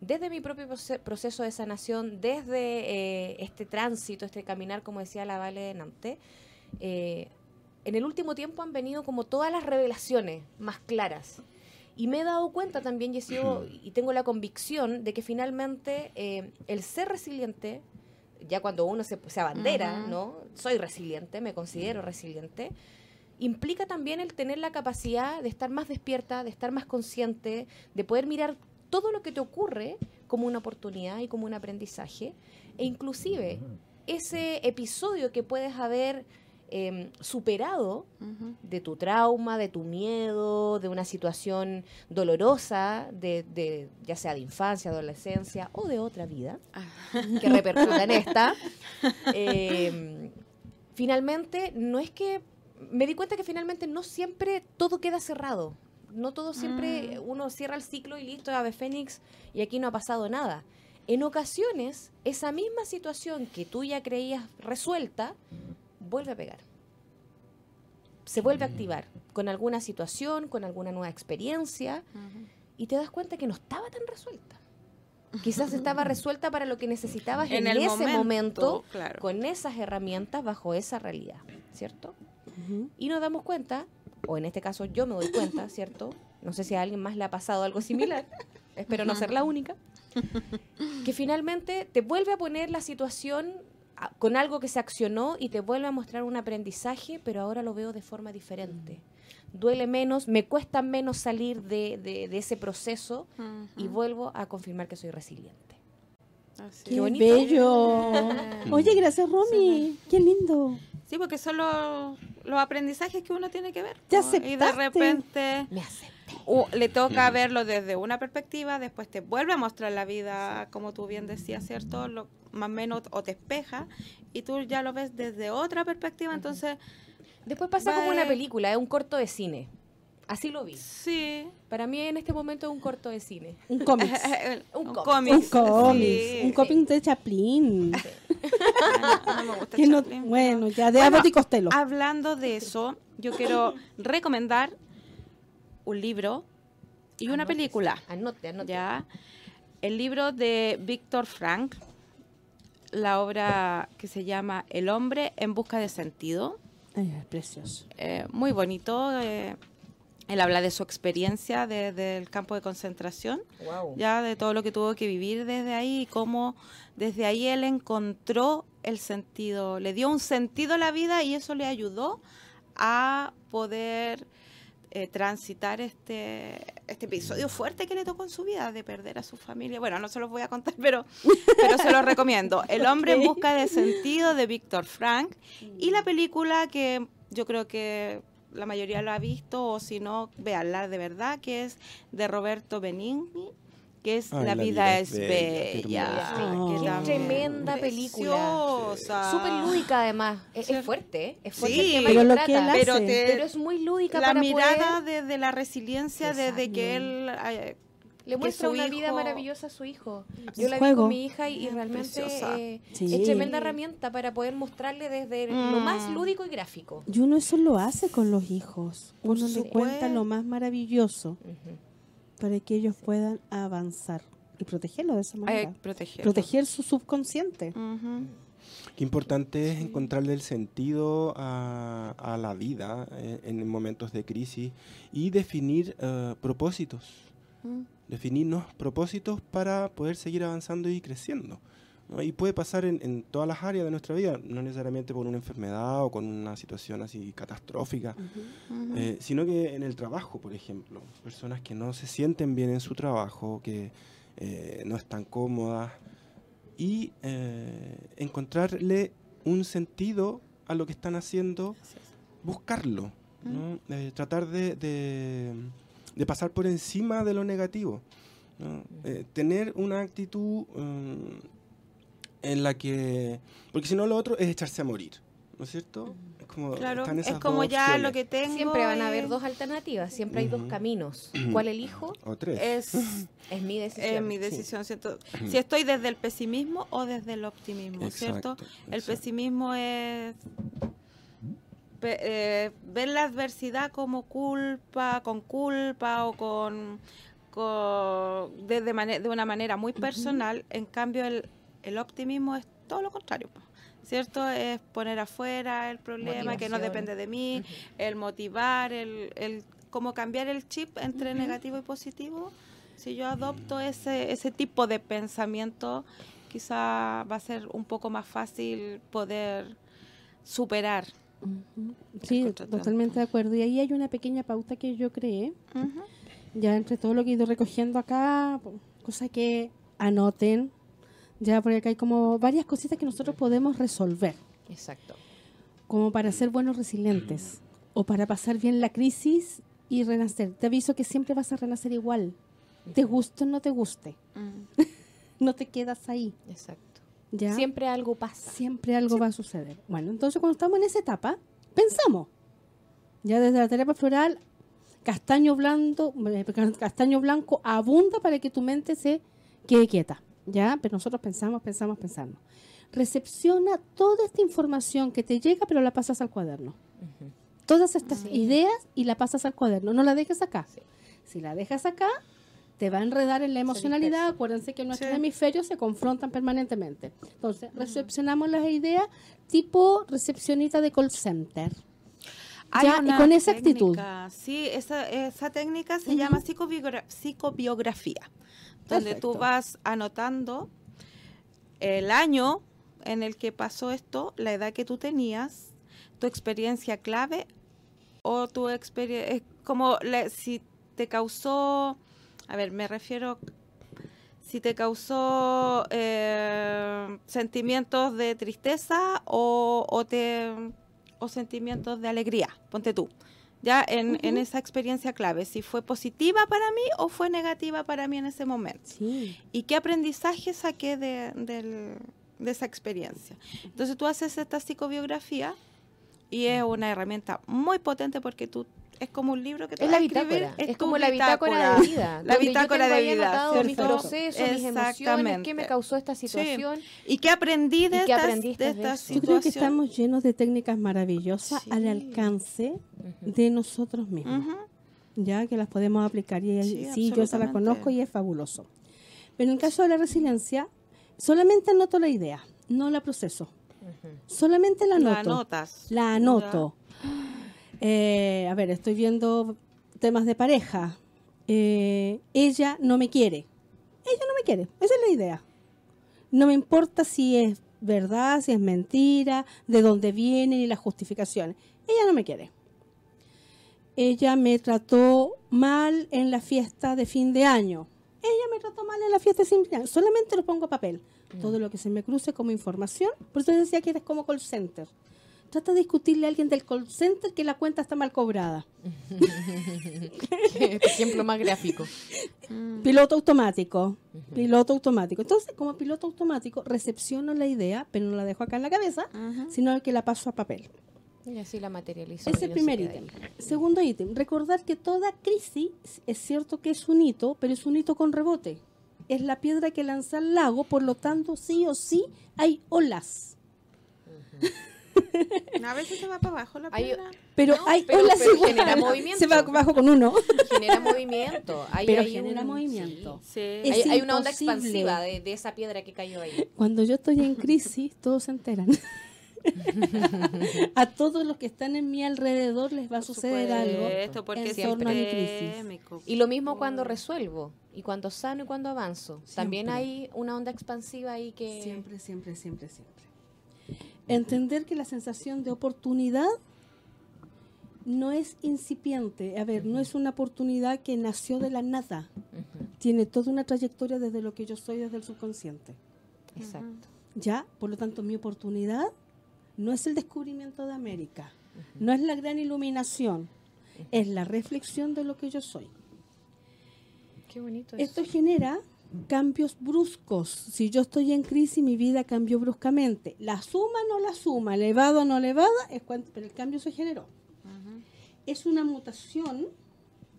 Desde mi propio proce- proceso de sanación, desde eh, este tránsito, este caminar, como decía la Vale de Nantes, eh, en el último tiempo han venido como todas las revelaciones más claras. Y me he dado cuenta también, y, y tengo la convicción de que finalmente eh, el ser resiliente, ya cuando uno se, se abandera. ¿no? Soy resiliente, me considero resiliente, implica también el tener la capacidad de estar más despierta, de estar más consciente, de poder mirar todo lo que te ocurre como una oportunidad y como un aprendizaje, e inclusive ese episodio que puedes haber em, superado de tu trauma, de tu miedo, de una situación dolorosa, de, de- ya sea de infancia, adolescencia o de otra vida, que repercuta en esta, eh, finalmente no es que, me di cuenta que finalmente no siempre todo queda cerrado, no todo siempre Mm. uno cierra el ciclo y listo, ave fénix y aquí no ha pasado nada. En ocasiones, esa misma situación que tú ya creías resuelta, vuelve a pegar se vuelve a activar con alguna situación, con alguna nueva experiencia, y te das cuenta que no estaba tan resuelta. Quizás estaba resuelta para lo que necesitabas en, En el ese momento, momento, claro. con esas herramientas, bajo esa realidad, ¿cierto? Y nos damos cuenta, o en este caso yo me doy cuenta, ¿cierto? No sé si a alguien más le ha pasado algo similar, espero no ser la única, que finalmente te vuelve a poner la situación con algo que se accionó y te vuelve a mostrar un aprendizaje, pero ahora lo veo de forma diferente. Duele menos, me cuesta menos salir de, de- de ese proceso y vuelvo a confirmar que soy resiliente. Así Qué bonito. bello. Oye, gracias, Romy. Qué lindo. Sí, porque son los, los aprendizajes que uno tiene que ver. ¿no? Y de repente Me acepté. o le toca verlo desde una perspectiva, después te vuelve a mostrar la vida, como tú bien decías, ¿cierto? Lo, más o menos, o te espeja, y tú ya lo ves desde otra perspectiva, entonces, Después pasa como una Bye. película, es un corto de cine. Así lo vi. Sí. Para mí en este momento es un corto de cine. Un cómic. Un cómic. un cómic. sí. Un cómic de Chaplin. Ah, no me gusta Que no- Chaplin, pero- bueno, ya de Bueno, Abbott y Costello. Hablando de eso, yo quiero recomendar un libro y una Anote, película. Anote, anote. ¿ya? El libro de Víctor Frank, la obra que se llama El hombre en busca de sentido. Ay, es precioso. eh, muy bonito. eh, él habla de su experiencia desde el campo de concentración, Wow. ya de todo lo que tuvo que vivir desde ahí y cómo desde ahí él encontró el sentido, le dio un sentido a la vida y eso le ayudó a poder eh, transitar este, este episodio fuerte que le tocó en su vida de perder a su familia. Bueno, no se los voy a contar, pero, pero se los recomiendo. El hombre en busca de sentido de Víctor Frank y la película que yo creo que la mayoría lo ha visto o si no, véanla de verdad, que es de Roberto Benigni, que es Ay, La, vida, es bella. qué hermoso. Qué tremenda película. preciosa. Súper lúdica además. Es, es Cierto. fuerte, ¿eh? Es fuerte Sí, el tema pero que lo trata, que él hace- Pero, te- pero es muy lúdica la para mirada poder- de, de la resiliencia desde que él eh, le muestra una vida hijo- maravillosa a su hijo. Yo la vi con mi hija y, y Es realmente eh, Sí. es tremenda herramienta para poder mostrarle desde lo más Mm. lúdico y gráfico. Y uno eso lo hace con los hijos. Por Uno le supuesto. cuenta lo más maravilloso Ujú. Para que ellos puedan avanzar y protegerlo de esa manera. proteger. Proteger su subconsciente. Qué importante es encontrarle el sentido a, a la vida eh, en momentos de crisis y definir eh, propósitos. Mm. Definirnos propósitos para poder seguir avanzando y creciendo. ¿No? Y puede pasar en, en todas las áreas de nuestra vida, no necesariamente por una enfermedad o con una situación así catastrófica, eh, sino que en el trabajo, por ejemplo. Personas que no se sienten bien en su trabajo, que eh, no están cómodas, y eh, encontrarle un sentido a lo que están haciendo, buscarlo, ¿no? Tratar de, de- de pasar por encima de lo negativo, ¿no? Eh, tener una actitud mm, en la que, porque si no lo otro es echarse a morir, ¿no es cierto? Es como, Claro, están es como dos ya lo que tengo. Siempre van a haber dos alternativas, siempre hay dos caminos. ¿Cuál elijo? O tres. Es, Es mi decisión. es mi decisión, ¿cierto? Si estoy desde el pesimismo o desde el optimismo, ¿cierto? Exacto, El exacto. pesimismo es pe- eh, ver la adversidad como culpa, con culpa o con, con- de, de mane- de una manera muy personal. En cambio, el, el optimismo es todo lo contrario, ¿cierto? Es poner afuera el problema que no Motivación. depende de mí, el motivar, el, el como cambiar el chip entre negativo y positivo. Si yo adopto ese, ese tipo de pensamiento, quizá va a ser un poco más fácil poder superar. Ujú. Sí, contratiempo. totalmente de acuerdo. Y ahí hay una pequeña pauta que yo creé, ya entre todo lo que he ido recogiendo acá, po- cosa que anoten, ya porque acá hay como varias cositas que nosotros podemos resolver, Exacto. como para ser buenos resilientes o para pasar bien la crisis y renacer. Te aviso que siempre vas a renacer igual, te guste o no te guste, Mm. no te quedas ahí, Exacto. ¿ya? Siempre algo pasa. Siempre algo va a suceder. Bueno, entonces cuando estamos en esa etapa, pensamos. Ya desde la terapia floral, castaño blanco, eh, castaño blanco abunda para que tu mente se quede quieta. ¿Ya? Pero nosotros pensamos, pensamos, pensamos. Recepciona toda esta información que te llega, pero la pasas al cuaderno. Ujú. Todas estas Sí. ideas y la pasas al cuaderno. No la dejes acá. Sí. Si la dejas acá, te va a enredar en la emocionalidad. Acuérdense que nuestros Sí. hemisferios se confrontan permanentemente. Entonces, recepcionamos las ideas tipo recepcionista de call center. Hay Ya, y con esa actitud. técnica, Sí, esa, esa técnica se llama psicobiogra- psicobiografía, donde tú vas anotando el año en el que pasó esto, la edad que tú tenías, tu experiencia clave o tu experiencia, como la- si te causó, a ver, me refiero, si te causó eh, sentimientos de tristeza o, o te o sentimientos de alegría, ponte tú. Ya en, en esa experiencia clave, si fue positiva para mí o fue negativa para mí en ese momento. Sí. ¿Y qué aprendizaje saqué de, del- de esa experiencia? Entonces tú haces esta psicobiografía y es una herramienta muy potente porque tú es como un libro que te Es la a escribir, bitácora, es, tu como la bitácora de vida. La bitácora de vida. mis procesos, mis emociones, qué me causó esta situación. ¿Y qué aprendí de ¿Y qué estas, de estas eso? Yo creo que estamos llenos de técnicas maravillosas Sí. al alcance de nosotros mismos. Ujú. ya que las podemos aplicar y Sí, sí, yo se las absolutamente. conozco y es fabuloso. Pero en el caso de la resiliencia, solamente anoto la idea, no la proceso. Solamente la La anoto. anotas. La anoto. Eh, a ver, estoy viendo temas de pareja. Eh, ella no me quiere. Ella no me quiere. Esa es la idea. No me importa si es verdad, si es mentira, de dónde viene y las justificaciones. Ella no me quiere. Ella me trató mal en la fiesta de fin de año. Ella me trató mal en la fiesta de fin de año. Solamente lo pongo a papel. Todo lo que se me cruce como información. Por eso decía que eres como call center. Trata de discutirle a alguien del call center que la cuenta está mal cobrada. Ejemplo más gráfico. Piloto automático. Piloto automático. Entonces, como piloto automático, recepciono la idea, pero no la dejo acá en la cabeza, Ujú. sino que la paso a papel. Y así la materializo. Ese es el primer ítem. Segundo ítem, recordar que toda crisis es cierto que es un hito, pero es un hito con rebote. Es la piedra que lanza al lago, por lo tanto, sí o sí hay olas. A veces se va para abajo la Hay- piedra. Pero No, hay pero- olas pero igual. genera movimiento. Se va abajo con uno. Genera movimiento. Ahí Pero hay genera un- movimiento. sí. Sí. Hay, hay una onda expansiva de, de esa piedra que cayó ahí. Cuando yo estoy en crisis, todos se enteran. a todos los que están en mi alrededor les va a suceder algo Esto porque en torno a mi crisis. Y lo mismo cuando resuelvo, y cuando sano y cuando avanzo. También Siempre. hay una onda expansiva ahí que... Siempre, siempre, siempre, siempre. Entender que la sensación de oportunidad no es incipiente. A ver, no es una oportunidad que nació de la nada. Tiene toda una trayectoria desde lo que yo soy, desde el subconsciente. Exacto. ¿Ya? Por lo tanto, mi oportunidad no es el descubrimiento de América, no es la gran iluminación, es la reflexión de lo que yo soy. Qué bonito Esto genera cambios bruscos. Si yo estoy en crisis, mi vida cambió bruscamente. La suma no la suma, elevado o no elevada, es cuan- pero el cambio se generó. Es una mutación,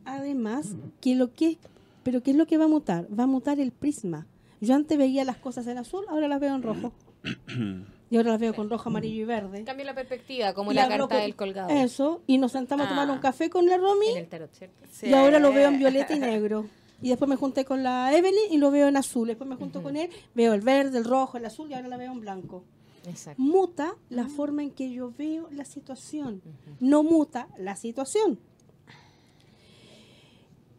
además, que lo que pero ¿qué es lo que va a mutar? Va a mutar el prisma. Yo antes veía las cosas en azul, ahora las veo en rojo. y ahora las veo con rojo, amarillo y verde. Cambia la perspectiva, como Y la carta con- del colgado. Eso, y nos sentamos a tomar Ah. un café con la Romy En el tarot, ¿cierto? Sí. y ahora lo veo en violeta y negro. Y después me junté con la Evelyn y lo veo en azul. Después me junto con él, veo el verde, el rojo, el azul y ahora la veo en blanco. Exacto. Muta la forma en que yo veo la situación. No muta la situación.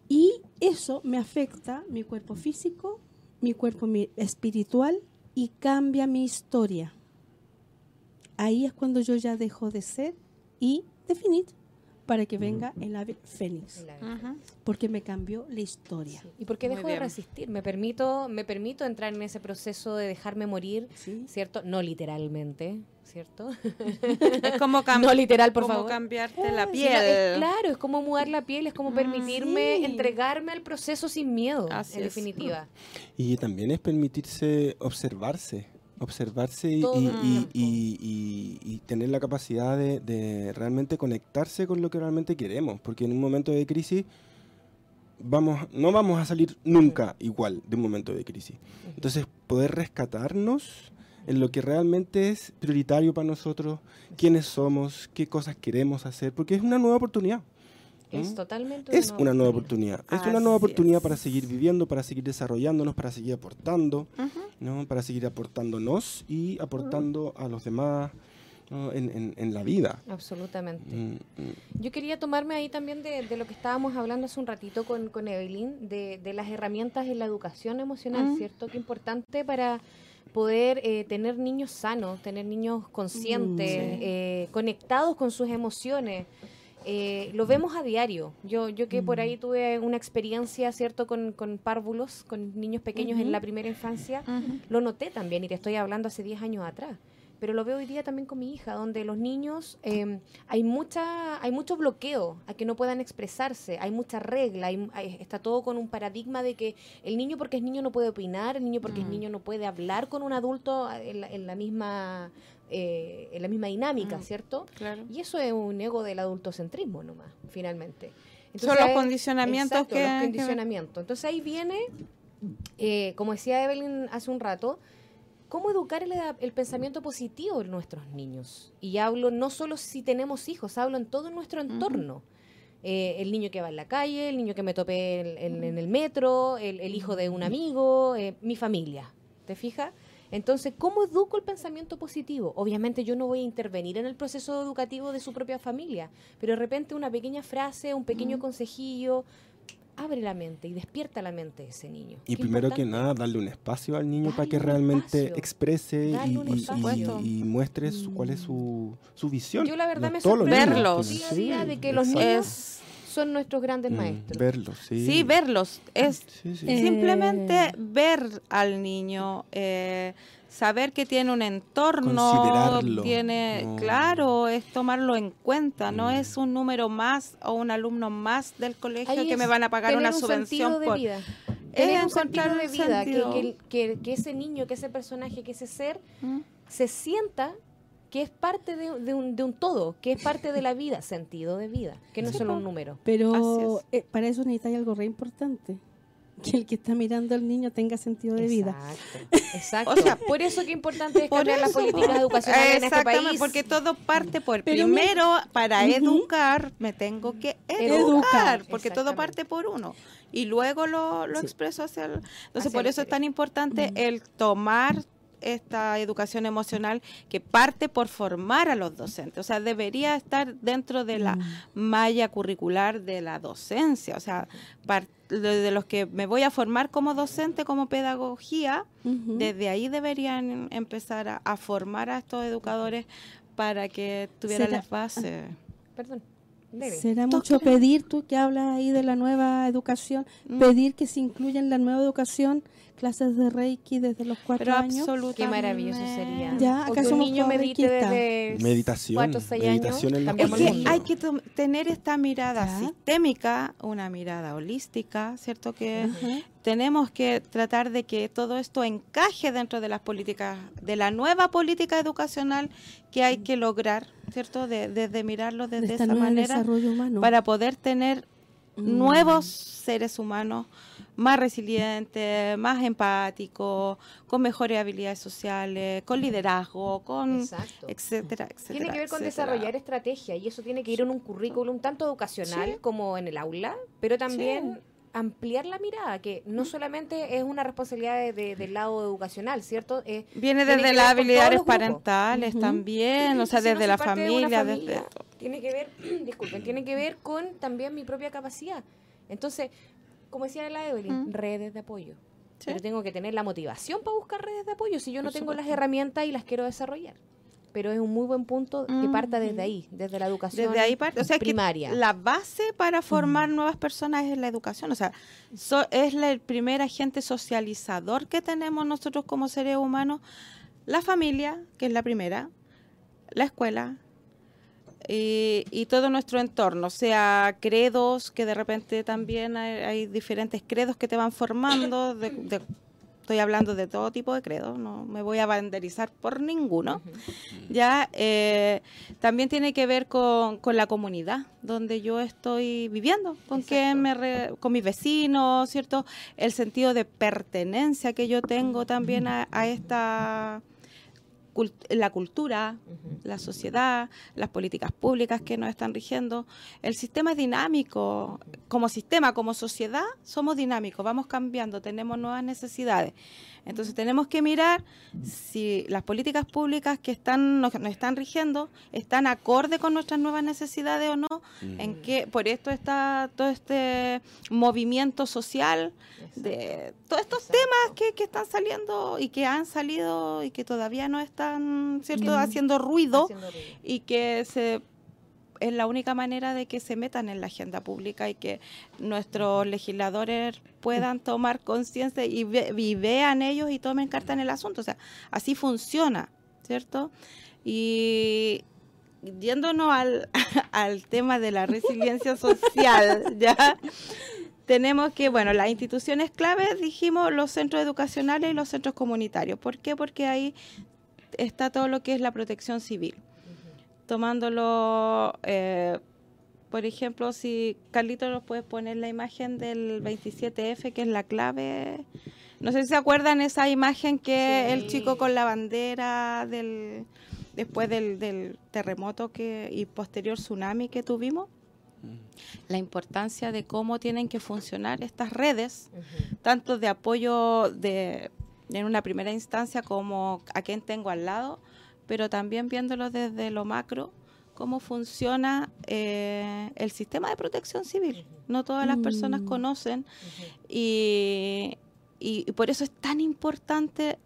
Y eso me afecta mi cuerpo físico, mi cuerpo espiritual y cambia mi historia. Ahí es cuando yo ya dejo de ser y definir para que venga el ave fénix, porque me cambió la historia. ¿Y por qué dejo de resistir? Me permito, me permito entrar en ese proceso de dejarme morir, ¿sí? ¿cierto? No literalmente, ¿cierto? Es como, No literal, por como favor. cambiarte la Sí, piel. es- claro, es como mudar la piel, es como permitirme sí. entregarme al proceso sin miedo, Así en es. definitiva. Y también es permitirse observarse, observarse y, tener la capacidad de, de realmente conectarse con lo que realmente queremos, porque en un momento de crisis vamos, no vamos a salir nunca igual de un momento de crisis. Entonces, poder rescatarnos en lo que realmente es prioritario para nosotros, quiénes somos, qué cosas queremos hacer, porque es una nueva oportunidad. Es ¿Mm? totalmente Es una nueva oportunidad. Es una nueva oportunidad es. para seguir viviendo, para seguir desarrollándonos, para seguir aportando. ¿no? para seguir aportándonos y aportando a los demás ¿no? en, en- en la vida. Absolutamente. Mm, mm. Yo quería tomarme ahí también de, de lo que estábamos hablando hace un ratito con, con Evelyn, de, de las herramientas en la educación emocional, Mm. ¿cierto? Qué importante para poder eh, tener niños sanos, tener niños conscientes, Mm. Sí. eh, conectados con sus emociones. Eh, lo vemos a diario. Yo, yo que por ahí tuve una experiencia, ¿cierto?, con, con párvulos, con niños pequeños en la primera infancia, lo noté también, y te estoy hablando hace 10 años atrás. pero lo veo hoy día también con mi hija, donde los niños eh, hay mucha, hay mucho bloqueo a que no puedan expresarse, hay mucha regla, hay- hay- está todo con un paradigma de que el niño porque es niño no puede opinar, el niño porque es Mm. niño no puede hablar con un adulto en la, en la misma eh, en la misma dinámica, Mm. ¿cierto? Claro. Y eso es un ego del adultocentrismo nomás, finalmente. Son los condicionamientos exacto, que- los condicionamientos. Entonces ahí viene, eh, como decía Evelyn hace un rato, cómo educar el, el pensamiento positivo en nuestros niños. Y hablo no solo si tenemos hijos, hablo en todo nuestro entorno. Eh, el niño que va en la calle, el niño que me topé en, en- en el metro, el, el hijo de un amigo, eh, mi familia. ¿Te fijas? Entonces, ¿cómo educo el pensamiento positivo? Obviamente yo no voy a intervenir en el proceso educativo de su propia familia, pero de repente una pequeña frase, un pequeño consejillo, abre la mente y despierta la mente de ese niño. Y Qué primero que nada, darle un espacio al niño para que realmente espacio. exprese y, muestre su- cuál es su, su visión. Yo la verdad No me sorprendo Verlos. día a día de que los niños Es son nuestros grandes Mm, maestros. Verlos, sí. Sí, verlos. Es Sí, sí. Eh, simplemente ver al niño, eh, saber que tiene un entorno, tiene, no. claro, es tomarlo en cuenta, no Mm. es un número más o un alumno más del colegio Ahí que me van a pagar tener una un sentido subvención de por vida. Es Tener un sentido encontrar de vida, que, sentido. que, que- que ese niño, que ese personaje, que ese ser ¿Mm? se sienta que es parte de, de un, de un todo, que es parte de la vida, sentido de vida, que no es solo un número. Pero eh, para eso necesitáis algo re importante. Que el que está mirando al niño tenga sentido de vida. Exacto, exacto. O sea, por eso que es importante es cambiar las políticas po. educacionales en este Exactamente, país. porque todo parte por Pero primero para educar me tengo que educar, Educar, porque todo parte por uno y luego lo, lo Sí. expreso hacia el entonces Hacia por el eso es tan importante el tomar esta educación emocional que parte por formar a los docentes, o sea, debería estar dentro de la Mm. malla curricular de la docencia, o sea, de, los que me voy a formar como docente, como pedagogía, desde ahí deberían empezar a, a formar a estos educadores para que tuvieran las bases. Perdón. Dele. Será mucho pedir, tú que hablas ahí de la nueva educación, Mm. pedir que se incluya en la nueva educación clases de Reiki desde los cuatro Pero años. absolutamente. Qué maravilloso sería. Ya, acá somos niño medite desde Meditación, 4 o 6 meditación en años, los Es que hay que tener esta mirada Ya. sistémica, una mirada holística, ¿cierto? Que tenemos que tratar de que todo esto encaje dentro de las políticas, de la nueva política educacional que hay que lograr, ¿cierto? De- Desde mirarlo de desde este esa manera desarrollo humano. para poder tener Mm. nuevos seres humanos más resilientes, más empáticos, con mejores habilidades sociales, con liderazgo, con Exacto. etcétera, etcétera. Tiene que ver con etcétera. desarrollar estrategia y eso tiene que ir en un currículum tanto educacional como en el aula, pero también ampliar la mirada, que no solamente es una responsabilidad de- de- del lado educacional, ¿cierto? Eh, Viene desde las habilidades parentales también, o sea, si desde la parte de familia, familia, desde... tiene que ver, disculpen, tiene que ver con también mi propia capacidad. Entonces, como decía la Evelyn, redes de apoyo. Sí. Pero tengo que tener la motivación para buscar redes de apoyo si yo no Por tengo las herramientas y las quiero desarrollar. Pero es un muy buen punto que parta desde ahí, desde la educación Desde ahí parte, o sea, primaria. que la base para formar nuevas personas es la educación, o sea, so- es la- el primer agente socializador que tenemos nosotros como seres humanos, la familia, que es la primera, la escuela. Y, y todo nuestro entorno, o sea, credos, que de repente también hay, hay diferentes credos que te van formando, de- de- estoy hablando de todo tipo de credos, no me voy a banderizar por ninguno. Ya eh, también tiene que ver con, con la comunidad donde yo estoy viviendo, con quién me re- con mis vecinos, ¿cierto? El sentido de pertenencia que yo tengo también a, a esta cult- la cultura, la sociedad, las políticas públicas que nos están rigiendo. El sistema es dinámico. Como sistema, como sociedad, somos dinámicos, vamos cambiando, tenemos nuevas necesidades. Entonces tenemos que mirar si las políticas públicas que están nos, nos están rigiendo están acorde con nuestras nuevas necesidades o no. Mm. En qué, por esto está todo este movimiento social de todos estos Exacto. temas que, que están saliendo y que han salido y que todavía no están cierto Mm. haciendo ruido Haciendo ruido. y que se es la única manera de que se metan en la agenda pública y que nuestros legisladores puedan tomar conciencia y, ve- y vean ellos y tomen carta en el asunto. O sea, así funciona. ¿cierto? Y yéndonos al, al tema de la resiliencia social, ¿ya? Tenemos que, bueno, las instituciones claves, dijimos, los centros educacionales y los centros comunitarios. ¿Por qué? Porque ahí está todo lo que es la protección civil. Tomándolo, eh, por ejemplo, si Carlito nos puede poner la imagen del 27F, que es la clave. No sé si se acuerdan esa imagen que el chico con la bandera del después del, del terremoto que y posterior tsunami que tuvimos. La importancia de cómo tienen que funcionar estas redes tanto de apoyo de, en una primera instancia como a quien tengo al lado, pero también viéndolo desde lo macro, cómo funciona eh, el sistema de protección civil. No todas las personas Mm. conocen y, y- por eso es tan importante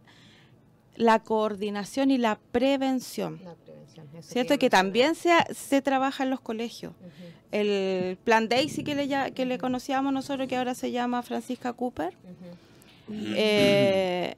la coordinación y la prevención. La ¿Cierto? Que también se, se trabaja en los colegios el plan Daisy que le, que le conocíamos nosotros, que ahora se llama Francisca Cooper. Eh,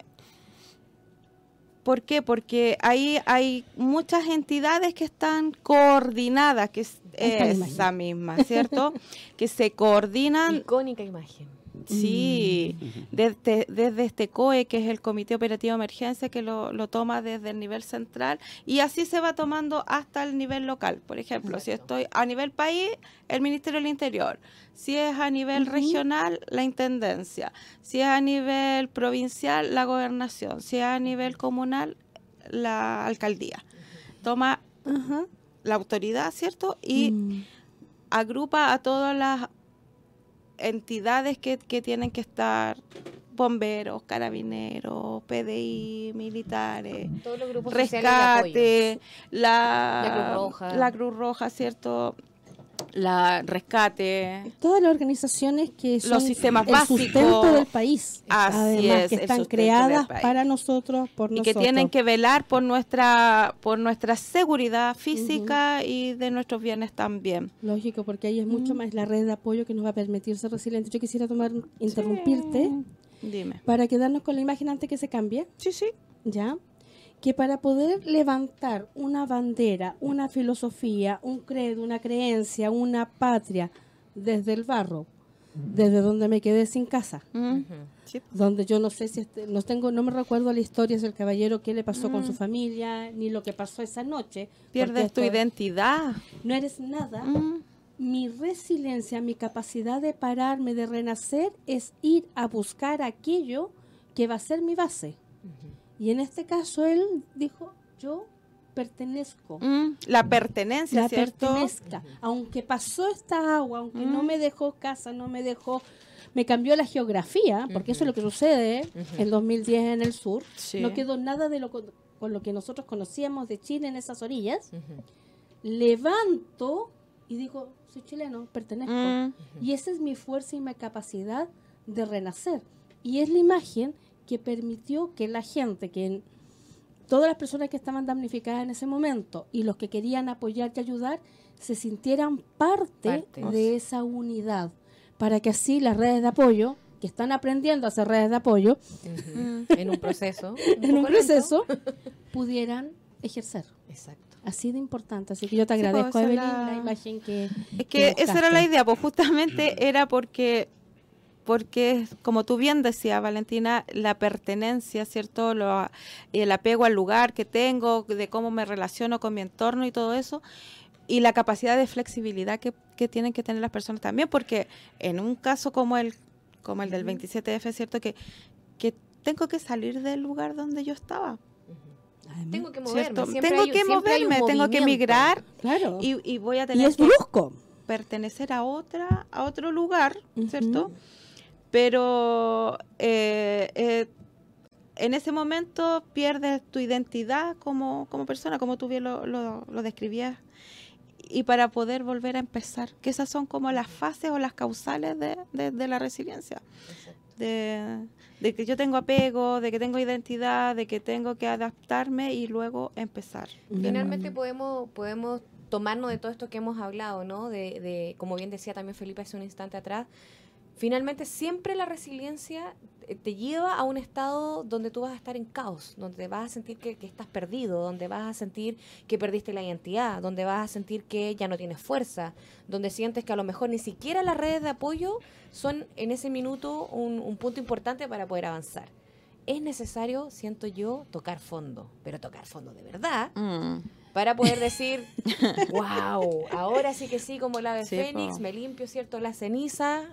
¿Por qué? Porque ahí hay muchas entidades que están coordinadas, que es esa misma, ¿cierto? que se coordinan, Icónica imagen. Sí, desde, desde este COE, que es el Comité Operativo de Emergencia, que lo, lo toma desde el nivel central, y así se va tomando hasta el nivel local. Por ejemplo, si estoy a nivel país, el Ministerio del Interior. Si es a nivel regional, la Intendencia. Si es a nivel provincial, la Gobernación. Si es a nivel comunal, la Alcaldía. Toma la autoridad, ¿cierto? Y Mm. agrupa a todas las entidades que, que tienen que estar, bomberos, carabineros, PDI, militares, Todos los grupos rescate, la, La Cruz Roja. la Cruz Roja, ¿cierto? La rescate. Todas las organizaciones que son Los sistemas el básicos. sustento del país, Así además es, que están creadas para nosotros, por Y nosotros. que tienen que velar por nuestra, por nuestra seguridad física y de nuestros bienes también. Lógico, porque ahí es mucho más la red de apoyo que nos va a permitir ser resilientes. Yo quisiera tomar, interrumpirte Dime. para quedarnos con la imagen antes que se cambie, Sí, sí. ¿ya? Que para poder levantar una bandera, una filosofía, un credo, una creencia, una patria desde el barro, desde donde me quedé sin casa. Sí. donde yo no sé si este- no tengo no me recuerdo la historia del caballero qué le pasó con su Mm. familia ni lo que pasó esa noche Pierdes tu identidad. no eres nada Mm. mi resiliencia mi capacidad de pararme de renacer es ir a buscar aquello que va a ser mi base y en este caso él dijo yo pertenezco Mm, La pertenencia, la ¿cierto? pertenezca. Aunque pasó esta agua, aunque no Mm. me dejó casa, no me dejó, me cambió la geografía, porque eso es lo que sucede en 2010 en el sur. Sí. No quedó nada de lo con, con lo que nosotros conocíamos de Chile en esas orillas. Ujú. Levanto y digo, soy chileno, pertenezco. Mm, Y esa es mi fuerza y mi capacidad de renacer. Y es la imagen que permitió que la gente, que en- todas las personas que estaban damnificadas en ese momento y los que querían apoyar y ayudar, se sintieran parte, Parte. de esa unidad. Para que así las redes de apoyo, que están aprendiendo a hacer redes de apoyo. En un proceso. en un proceso, pudieran ejercer. Exacto. Así de importante. Así que yo te Sí, pues, agradezco, Evelyn, la- la imagen que... Es que esa era la idea, pues justamente era porque, porque como tú bien decías, Valentina, la pertenencia, ¿cierto? Lo- el apego al lugar que tengo, de cómo me relaciono con mi entorno y todo eso, y la capacidad de flexibilidad que, que tienen que tener las personas también, porque en un caso como el, como el del 27F, ¿cierto? Que, que tengo que salir del lugar donde yo estaba, Además, Tengo que moverme. Tengo hay- que moverme, tengo que movimiento. migrar Claro. y, y voy a Y tener es que brusco. pertenecer a otra a otro lugar cierto pero eh, eh, en ese momento pierdes tu identidad como, como persona como tú bien lo, lo- lo describías. Y para poder volver a empezar que esas son como las fases o las causales de, de- de la resiliencia. De, de que yo tengo apego de que tengo identidad de que tengo que adaptarme y luego empezar Finalmente podemos, podemos tomarnos de todo esto que hemos hablado, ¿no? De, de, como bien decía también Felipe hace un instante atrás, finalmente siempre la resiliencia eh, te lleva a un estado donde tú vas a estar en caos, donde vas a sentir que, que estás perdido, donde vas a sentir que perdiste la identidad, donde vas a sentir que ya no tienes fuerza, donde sientes que a lo mejor ni siquiera las redes de apoyo son en ese minuto un, un punto importante para poder avanzar. Es necesario, siento yo, tocar fondo, pero tocar fondo de verdad, Mm. Para poder decir, wow, ahora sí que sí, como la ave Sí, fénix, po. me limpio, ¿cierto? La ceniza,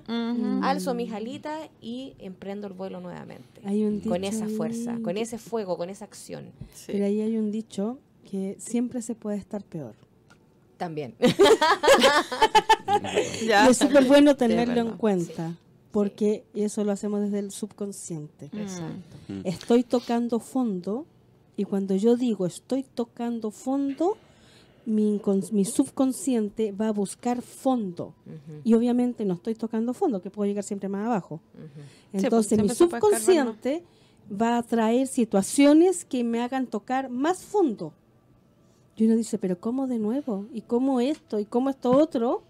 alzo mis alitas y emprendo el vuelo nuevamente. Hay un Con esa ahí fuerza, con ese fuego, con esa acción. Sí. Pero ahí hay un dicho que siempre se puede estar peor. También. Ya. Y es súper bueno tenerlo en cuenta, porque eso lo hacemos desde el subconsciente. Exacto. Estoy tocando fondo y cuando yo digo estoy tocando fondo, mi, subconsciente va a buscar fondo. Y obviamente no estoy tocando fondo, que puedo llegar siempre más abajo. Entonces mi subconsciente va a traer situaciones que me hagan tocar más fondo. Y uno dice, pero ¿cómo de nuevo? ¿Y cómo esto? ¿Y cómo esto otro?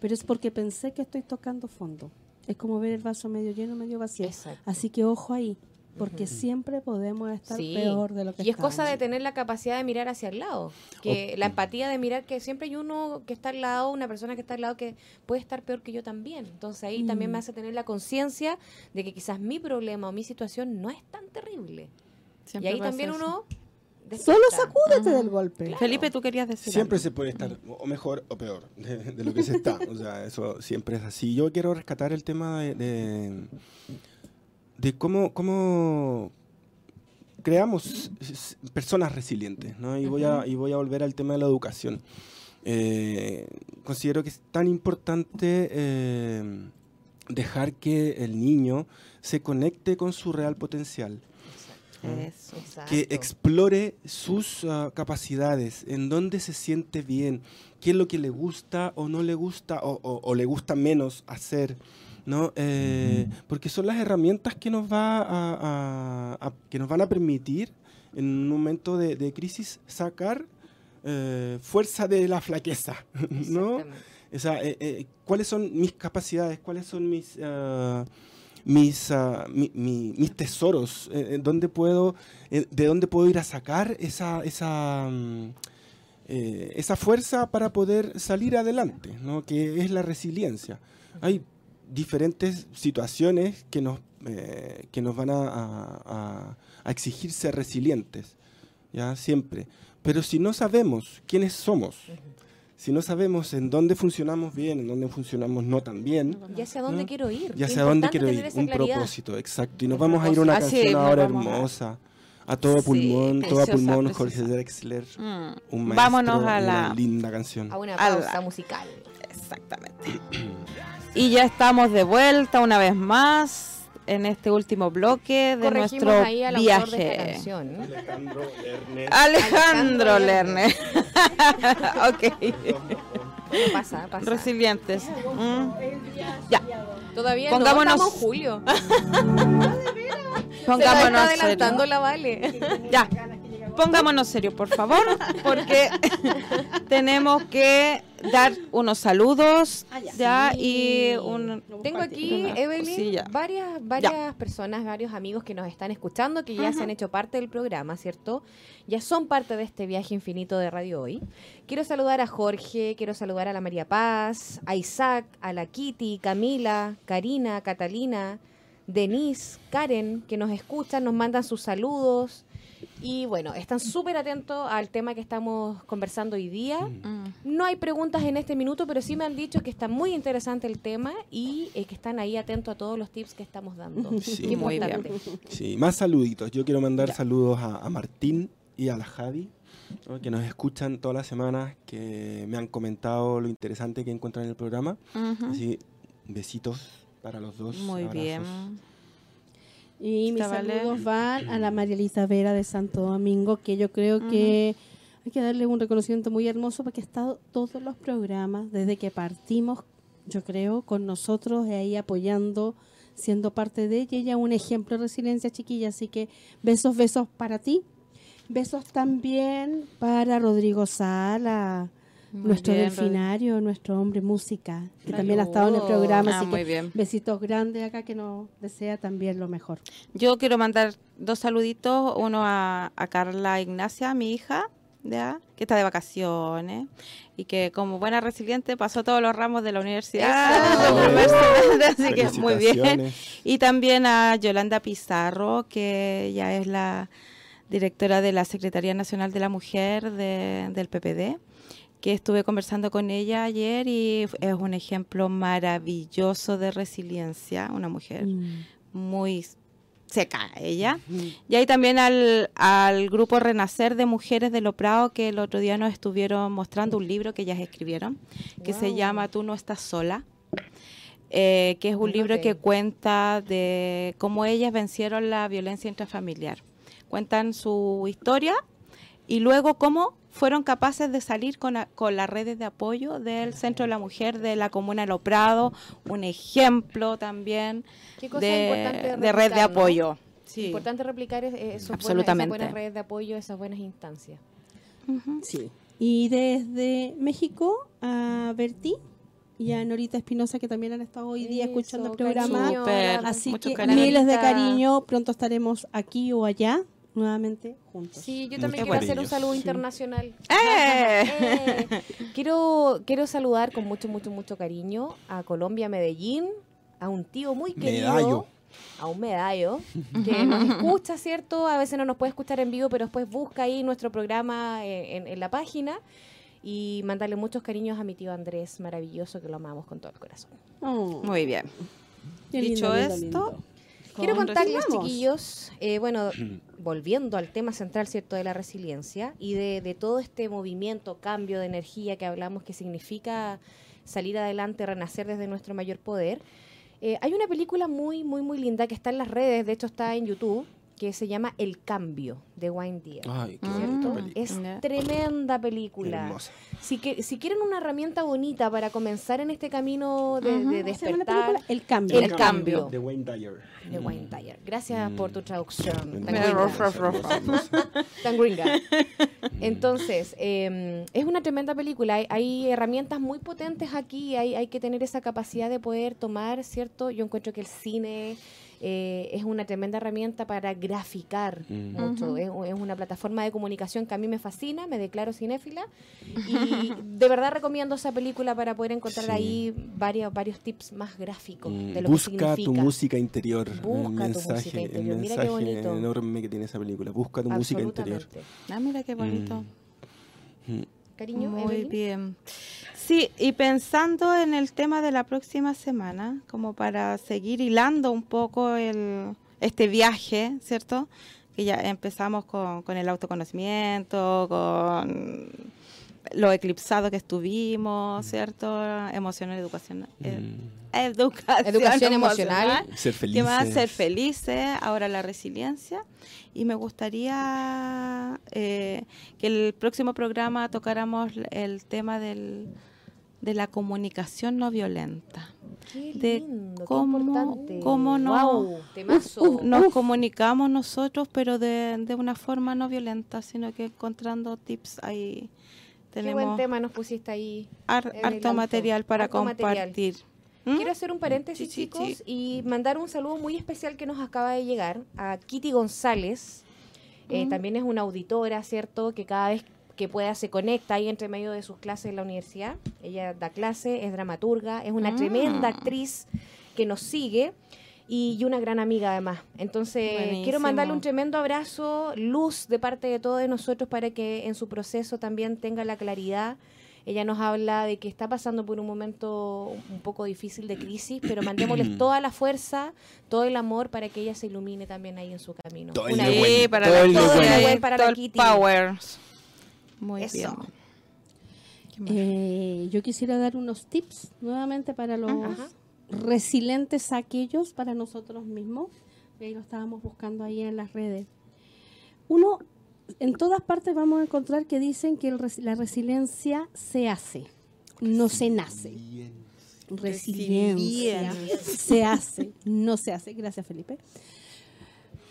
Pero es porque pensé que estoy tocando fondo. Es como ver el vaso medio lleno, medio vacío. Exacto. Así que ojo ahí, porque siempre podemos estar Sí. peor de lo que Y es cosa de tener la capacidad de mirar hacia el lado. Que la empatía de mirar que siempre hay uno que está al lado, una persona que está al lado que puede estar peor que yo también. Entonces ahí también me Mm. hace tener la conciencia de que quizás mi problema o mi situación no es tan terrible. Siempre y ahí también eso. uno... Solo sacúdete Ajá. del golpe. Felipe, tú querías decir Siempre algo. se puede estar o mejor o peor de, de lo que se está. O sea, eso siempre es así. Yo quiero rescatar el tema de, de, de cómo, cómo creamos personas resilientes. ¿no? Y, voy a, y voy a volver al tema de la educación. Eh, considero que es tan importante eh, dejar que el niño se conecte con su real potencial Eso. que explore sus ah, capacidades, en dónde se siente bien, qué es lo que le gusta o no le gusta o, o- o le gusta menos hacer, ¿no? Eh, porque son las herramientas que nos, va a, a- a- que nos van a permitir en un momento de, de crisis sacar eh, fuerza de la flaqueza, ¿no? O sea, eh, eh, ¿cuáles son mis capacidades? ¿Cuáles son mis, ah, mis, mi- mi- mis tesoros? Eh, eh, ¿dónde puedo, eh, ¿De dónde puedo ir a sacar esa, esa, mm, eh, esa fuerza para poder salir adelante? ¿no? Que es la resiliencia. Hay diferentes situaciones que nos, eh, que nos van a, a- a- a exigir ser resilientes, ¿ya? Siempre. Pero si no sabemos quiénes somos, si no sabemos en dónde funcionamos bien, en dónde funcionamos no tan bien, Y hacia dónde ¿no? quiero ir. ya sé a dónde quiero ir, un claridad. propósito, exacto. Y nos vamos a ir a una canción Ah, sí, ahora a- hermosa, a todo Sí, pulmón, todo preciosa, pulmón, Jorge. Drexler, Mm. un maestro, Vámonos a una la... linda canción. A una A la- pausa musical. Exactamente. Y ya estamos de vuelta una vez más en este último bloque de Corregimos nuestro ahí al autor de esta viaje. Alejandro Ernest. Alejandro Lerner. ok. Pasa, pasa. Resilientes. Mm. Ya, Todavía Pongámonos- no, estamos julio. Se nos pongámonos está adelantando la Vale. Ya, pongámonos serios, por favor, porque tenemos que dar unos saludos ya y un Tengo aquí, Una Evelyn, cosilla. varias, varias personas, varios amigos que nos están escuchando, que ya se han hecho parte del programa, ¿cierto? Ya son parte de este viaje infinito de Radio Hoy. Quiero saludar a Jorge, quiero saludar a la María Paz, a Isaac, a la Kitty, Camila, Karina, Catalina, Denise, Karen, que nos escuchan, nos mandan sus saludos. Y bueno, están súper atentos al tema que estamos conversando hoy día. Mm. No hay preguntas en este minuto, pero sí me han dicho que está muy interesante el tema y eh, que están ahí atentos a todos los tips que estamos dando. Sí. Qué Muy bien. importante. Sí, más saluditos. Yo quiero mandar Ya. saludos a, a Martín y a la Javi, ¿no? que nos escuchan todas las semanas, que me han comentado lo interesante que encuentran en el programa. Ujú. Así, besitos para los dos. Muy abrazos. bien. Y mis saludos van a la María Elisa Vera de Santo Domingo, que yo creo que hay que darle un reconocimiento muy hermoso porque ha estado todos los programas desde que partimos, yo creo, con nosotros y ahí apoyando, siendo parte de ella. Ella es un ejemplo de resiliencia chiquilla, así que besos, besos para ti. Besos también para Rodrigo Sala, Muy nuestro bien, delfinario, nuestro hombre música, que también ha estado en el programa, Ah, así muy que bien. besitos grandes acá que nos desea también lo mejor. Yo quiero mandar dos saluditos, uno a, a Carla Ignacia, mi hija, ya, que está de vacaciones y que como buena resiliente pasó todos los ramos de la universidad. Así que muy bien. Y también a Yolanda Pizarro, que ya es la directora de la Secretaría Nacional de la Mujer de- del PPD, que estuve conversando con ella ayer y es un ejemplo maravilloso de resiliencia, una mujer Mm. muy seca ella. Y ahí también al, al grupo Renacer de Mujeres de Loprado, que el otro día nos estuvieron mostrando un libro que ellas escribieron, que se llama Tú no estás sola. eh, que es un libro que cuenta de cómo ellas vencieron la violencia intrafamiliar. Cuentan su historia y luego cómo fueron capaces de salir con, a- con las redes de apoyo del Centro de la Mujer de la Comuna de Lo Prado, un ejemplo también Qué cosa de, red de apoyo. Sí. Importante replicar es- esos buenas- Absolutamente. esas buenas redes de apoyo, esas buenas instancias. Sí. Y desde México a Berti y a Norita Espinosa, que también han estado hoy día escuchando el programa. cariño, Así que cariño. miles de cariño. Pronto estaremos aquí o allá nuevamente juntos. Sí, yo Mucho también quiero hacer un saludo Sí. internacional. ¡Eh! Eh, Quiero, quiero saludar con mucho, mucho, mucho cariño a Colombia, Medellín, a un tío muy querido. Medallo. A un medallo que nos escucha, ¿cierto? A veces no nos puede escuchar en vivo, pero después busca ahí nuestro programa eh, en, en la página y mandarle muchos cariños a mi tío Andrés, maravilloso, que lo amamos con todo el corazón. Oh, Muy bien. qué dicho lindo, lindo, esto, lindo. Quiero Con contarles, chiquillos, eh, bueno, volviendo al tema central, ¿cierto?, de la resiliencia y de, de todo este movimiento, cambio de energía que hablamos que significa salir adelante, renacer desde nuestro mayor poder. eh, hay una película muy, muy, muy linda que está en las redes, de hecho está en YouTube, que se llama El Cambio, de Wayne Díaz. Ay, qué Mm. bonita ¿cierto? película. Es tremenda película. Hermosa. Si, que, si quieren una herramienta bonita para comenzar en este camino de, de ¿Cómo se llama la despertar, película? El cambio. El cambio. De Wayne Dyer. de Wayne Dyer. Gracias Mm. por tu traducción. Tan gringa. Tan. Entonces, eh, es una tremenda película. Hay, hay herramientas muy potentes aquí. Hay, hay que tener esa capacidad de poder tomar, ¿cierto? Yo encuentro que el cine eh, es una tremenda herramienta para graficar Mm. mucho. es, es una plataforma de comunicación que a mí me fascina. Me declaro cinéfila. Y de verdad recomiendo esa película para poder encontrar Sí. ahí varios, varios tips más gráficos Mm, de lo Busca que tu música interior. Busca el tu mensaje, música interior. El Mira qué bonito. enorme que tiene esa película. Busca tu música interior. Ah, mira qué bonito. Mm. Cariño, Muy Evelyn. bien. Sí, y pensando en el tema de la próxima semana, como para seguir hilando un poco el, este viaje, ¿cierto? Que ya empezamos con, con el autoconocimiento, con lo eclipsado que estuvimos, ¿cierto? Emocional, educación. eh, Mm. educación, Educación emocional. Ser ¿Qué feliz. más? Ser felices, ahora la resiliencia. Y me gustaría eh, que el próximo programa tocáramos el tema del, de la comunicación no violenta. Qué de lindo, qué cómo- importante. cómo no- Guau, temazo. Nos comunicamos nosotros, pero de, de una forma no violenta, sino que encontrando tips ahí. Qué buen Tenemos tema nos pusiste ahí. Evelyn harto Alto. material para Harto material. compartir. ¿Mm? Quiero hacer un paréntesis, Sí, sí, chicos, sí. y mandar un saludo muy especial que nos acaba de llegar a Kitty González. Eh, Mm. También es una auditora, ¿cierto? Que cada vez que pueda se conecta ahí entre medio de sus clases en la universidad. Ella da clase, es dramaturga, es una Mm. tremenda actriz que nos sigue y, una gran amiga además. Entonces, quiero mandarle un tremendo abrazo, luz de parte de todos nosotros para que en su proceso también tenga la claridad. Ella nos habla de que está pasando por un momento un poco difícil de crisis, pero mandémosles toda la fuerza, todo el amor para que ella se ilumine también ahí en su camino. Todo el Una vez- buen- para todo la el todo el buen. para la el Kitty. Muy Eso. bien. Eh, yo quisiera dar unos tips nuevamente para los Ajá. resilientes aquellos para nosotros mismos. Y ahí lo estábamos buscando ahí en las redes. Uno, en todas partes vamos a encontrar que dicen que el res- la resiliencia se hace, no se nace. Resiliencia se hace, no se hace. Gracias, Felipe.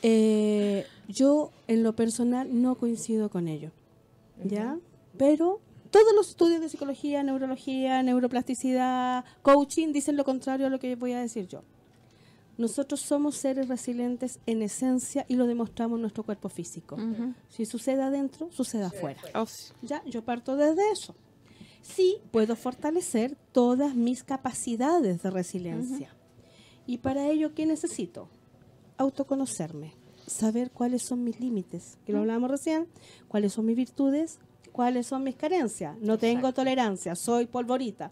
Eh, yo, en lo personal, no coincido con ello. ¿Ya? Pero todos los estudios de psicología, neurología, neuroplasticidad, coaching dicen lo contrario a lo que voy a decir yo. Nosotros somos seres resilientes en esencia y lo demostramos en nuestro cuerpo físico. Ujú. Si sucede adentro, sucede afuera. Oh, sí. Ya, yo parto desde eso. Sí, puedo fortalecer todas mis capacidades de resiliencia. Y para ello, ¿qué necesito? Autoconocerme, saber cuáles son mis límites, que lo hablábamos recién, cuáles son mis virtudes, cuáles son mis carencias. No tengo tolerancia, soy polvorita.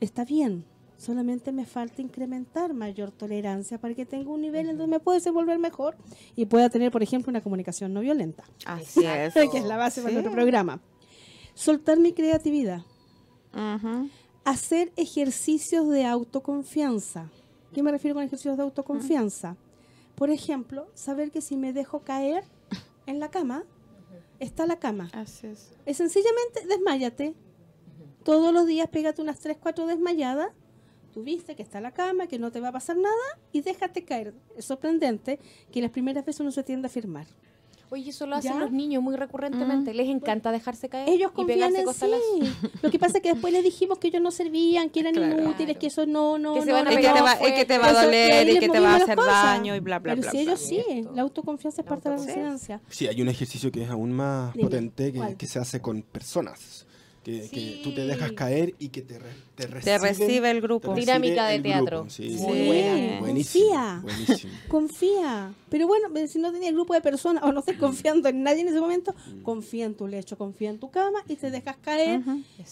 Está bien, solamente me falta incrementar mayor tolerancia para que tenga un nivel en donde me pueda desenvolver mejor y pueda tener, por ejemplo, una comunicación no violenta Así es. que es la base para nuestro programa. Soltar mi creatividad. Hacer ejercicios de autoconfianza. ¿Qué me refiero con ejercicios de autoconfianza? Por ejemplo, saber que si me dejo caer en la cama, está la cama. Así es. Es sencillamente desmayate. Todos los días pégate unas 3, 4 desmayadas. Tú viste que está la cama, que no te va a pasar nada y déjate caer. Es sorprendente que las primeras veces uno se tiende a firmar. Oye, eso lo hacen ¿Ya? los niños muy recurrentemente. Les encanta dejarse caer Ellos confían en sí. Lo que pasa es que después les dijimos que ellos no servían, que eran Claro. inútiles, que eso no, no, Que se no, van a no, que, no. te va, fue- es que te va a doler y que te va a hacer daño y bla, bla, Pero bla. si bla. ellos sí, la autoconfianza es La parte de la resiliencia. Sí, hay un ejercicio que es aún más Dime, potente que se hace con personas. Que, que tú te dejas caer y que te, re- te recibe, Te recibe el te grupo. recibe Dinámica de teatro. grupo, Sí, Muy Sí, buena. Buenísimo. confía. Buenísimo. Confía. Pero bueno, si no tenía grupo de personas o no estás confiando en nadie en ese momento, confía en tu lecho, confía en tu cama y te dejas caer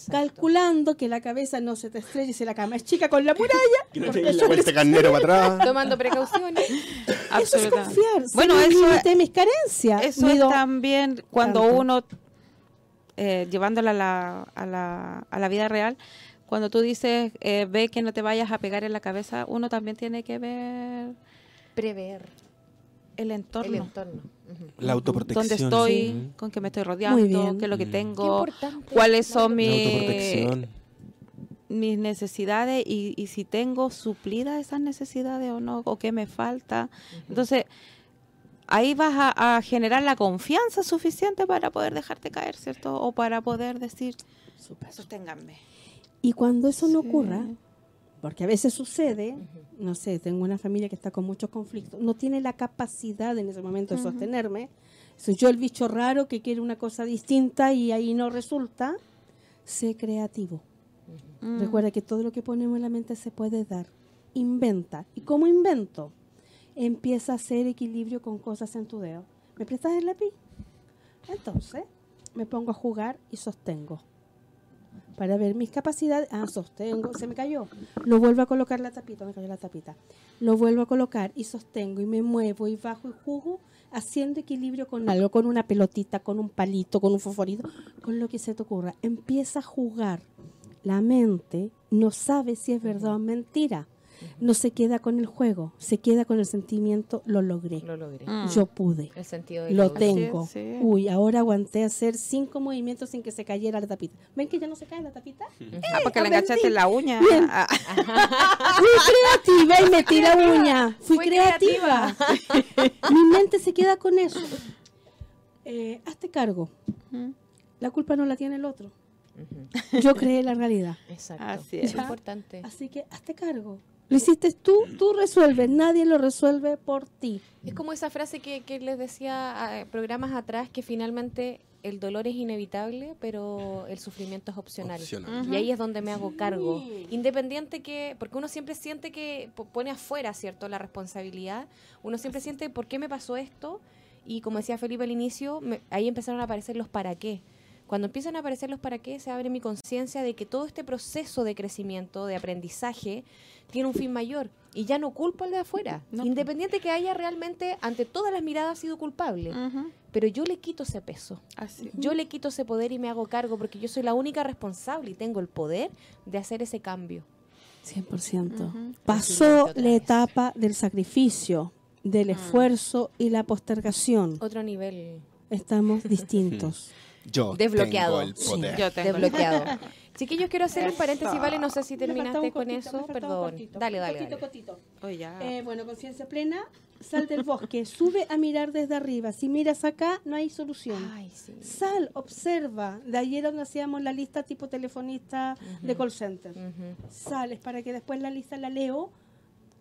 calculando que la cabeza no se te estrelle si la cama es chica con la muralla. Que no la vuelta carnero para atrás. Tomando precauciones. Eso es confiar. Bueno, eso límite, mis carencias. Eso es también cuando tanto. uno, eh, llevándola a la, a, la, a la vida real, cuando tú dices, eh, ve que no te vayas a pegar en la cabeza, uno también tiene que ver Prever el entorno. el entorno. La autoprotección. Dónde estoy, sí. con qué me estoy rodeando, qué es lo que Mm. Tengo, cuáles son mis, mis necesidades y, y si tengo suplidas esas necesidades o no, o qué me falta. Entonces, ahí vas a, a generar la confianza suficiente para poder dejarte caer, ¿cierto? O para poder decir, sosténganme. Y cuando eso no Sí. ocurra, porque a veces sucede, no sé, tengo una familia que está con muchos conflictos, no tiene la capacidad en ese momento de sostenerme, soy yo el bicho raro que quiere una cosa distinta y ahí no resulta, sé creativo. Recuerda que todo lo que ponemos en la mente se puede dar. Inventa. ¿Y cómo invento? Empieza a hacer equilibrio con cosas en tu dedo. ¿Me prestas el lápiz? Entonces, me pongo a jugar y sostengo. Para ver mis capacidades. Ah, sostengo. Se me cayó. Lo vuelvo a colocar la tapita. Me cayó la tapita. Lo vuelvo a colocar y sostengo y me muevo y bajo y jugo haciendo equilibrio con algo, con una pelotita, con un palito, con un fosforito, con lo que se te ocurra. Empieza a jugar. La mente no sabe si es verdad o mentira. No se queda con el juego, se queda con el sentimiento, lo logré. Lo logré. Mm. Yo pude. El sentido de Lo logro. tengo. es, sí. Uy, ahora aguanté hacer cinco movimientos sin que se cayera la tapita. ¿Ven que ya no se cae la tapita? Ah, porque le enganchaste la uña. Bien. Ah, Fui creativa y metí la uña. Fui creativa. Mi mente se queda con eso. Eh, hazte cargo. La culpa no la tiene el otro. Ujú. Yo creé la realidad. Exacto. Así es es. importante. Así que hazte cargo. Lo hiciste tú, tú resuelves. Nadie lo resuelve por ti. Es como esa frase que, que les decía a programas atrás, que finalmente el dolor es inevitable, pero el sufrimiento es opcional. Opcional. Ujú. Y ahí es donde me hago cargo. Sí. Independiente que, porque uno siempre siente que po- pone afuera, ¿cierto? La responsabilidad. Uno siempre siente, ¿por qué me pasó esto? Y como decía Felipe al inicio, me- ahí empezaron a aparecer los para qué. Cuando empiezan a aparecer los para qué, se abre mi conciencia de que todo este proceso de crecimiento, de aprendizaje, tiene un fin mayor. Y ya no culpo al de afuera. No. Independiente que haya realmente, ante todas las miradas, sido culpable. Ujú. Pero yo le quito ese peso. Así. Yo le quito ese poder y me hago cargo porque yo soy la única responsable y tengo el poder de hacer ese cambio. 100%. Ujú. Pasó la etapa del sacrificio, del esfuerzo y la postergación. Otro nivel Estamos distintos. Yo Desbloqueado. tengo el poder. Yo tengo. desbloqueado. Chiquillos, quiero hacer un paréntesis, vale, no sé si terminaste con cortito, eso, perdón. cortito, Dale, dale, cortito, dale. cortito. Oh, ya. Eh, bueno, conciencia plena, sal del bosque, sube a mirar desde arriba. Si miras acá, no hay solución. Ay, sí. Sal, observa. De ayer donde hacíamos la lista tipo telefonista de call center. Ujú. Sales para que después la lista la leo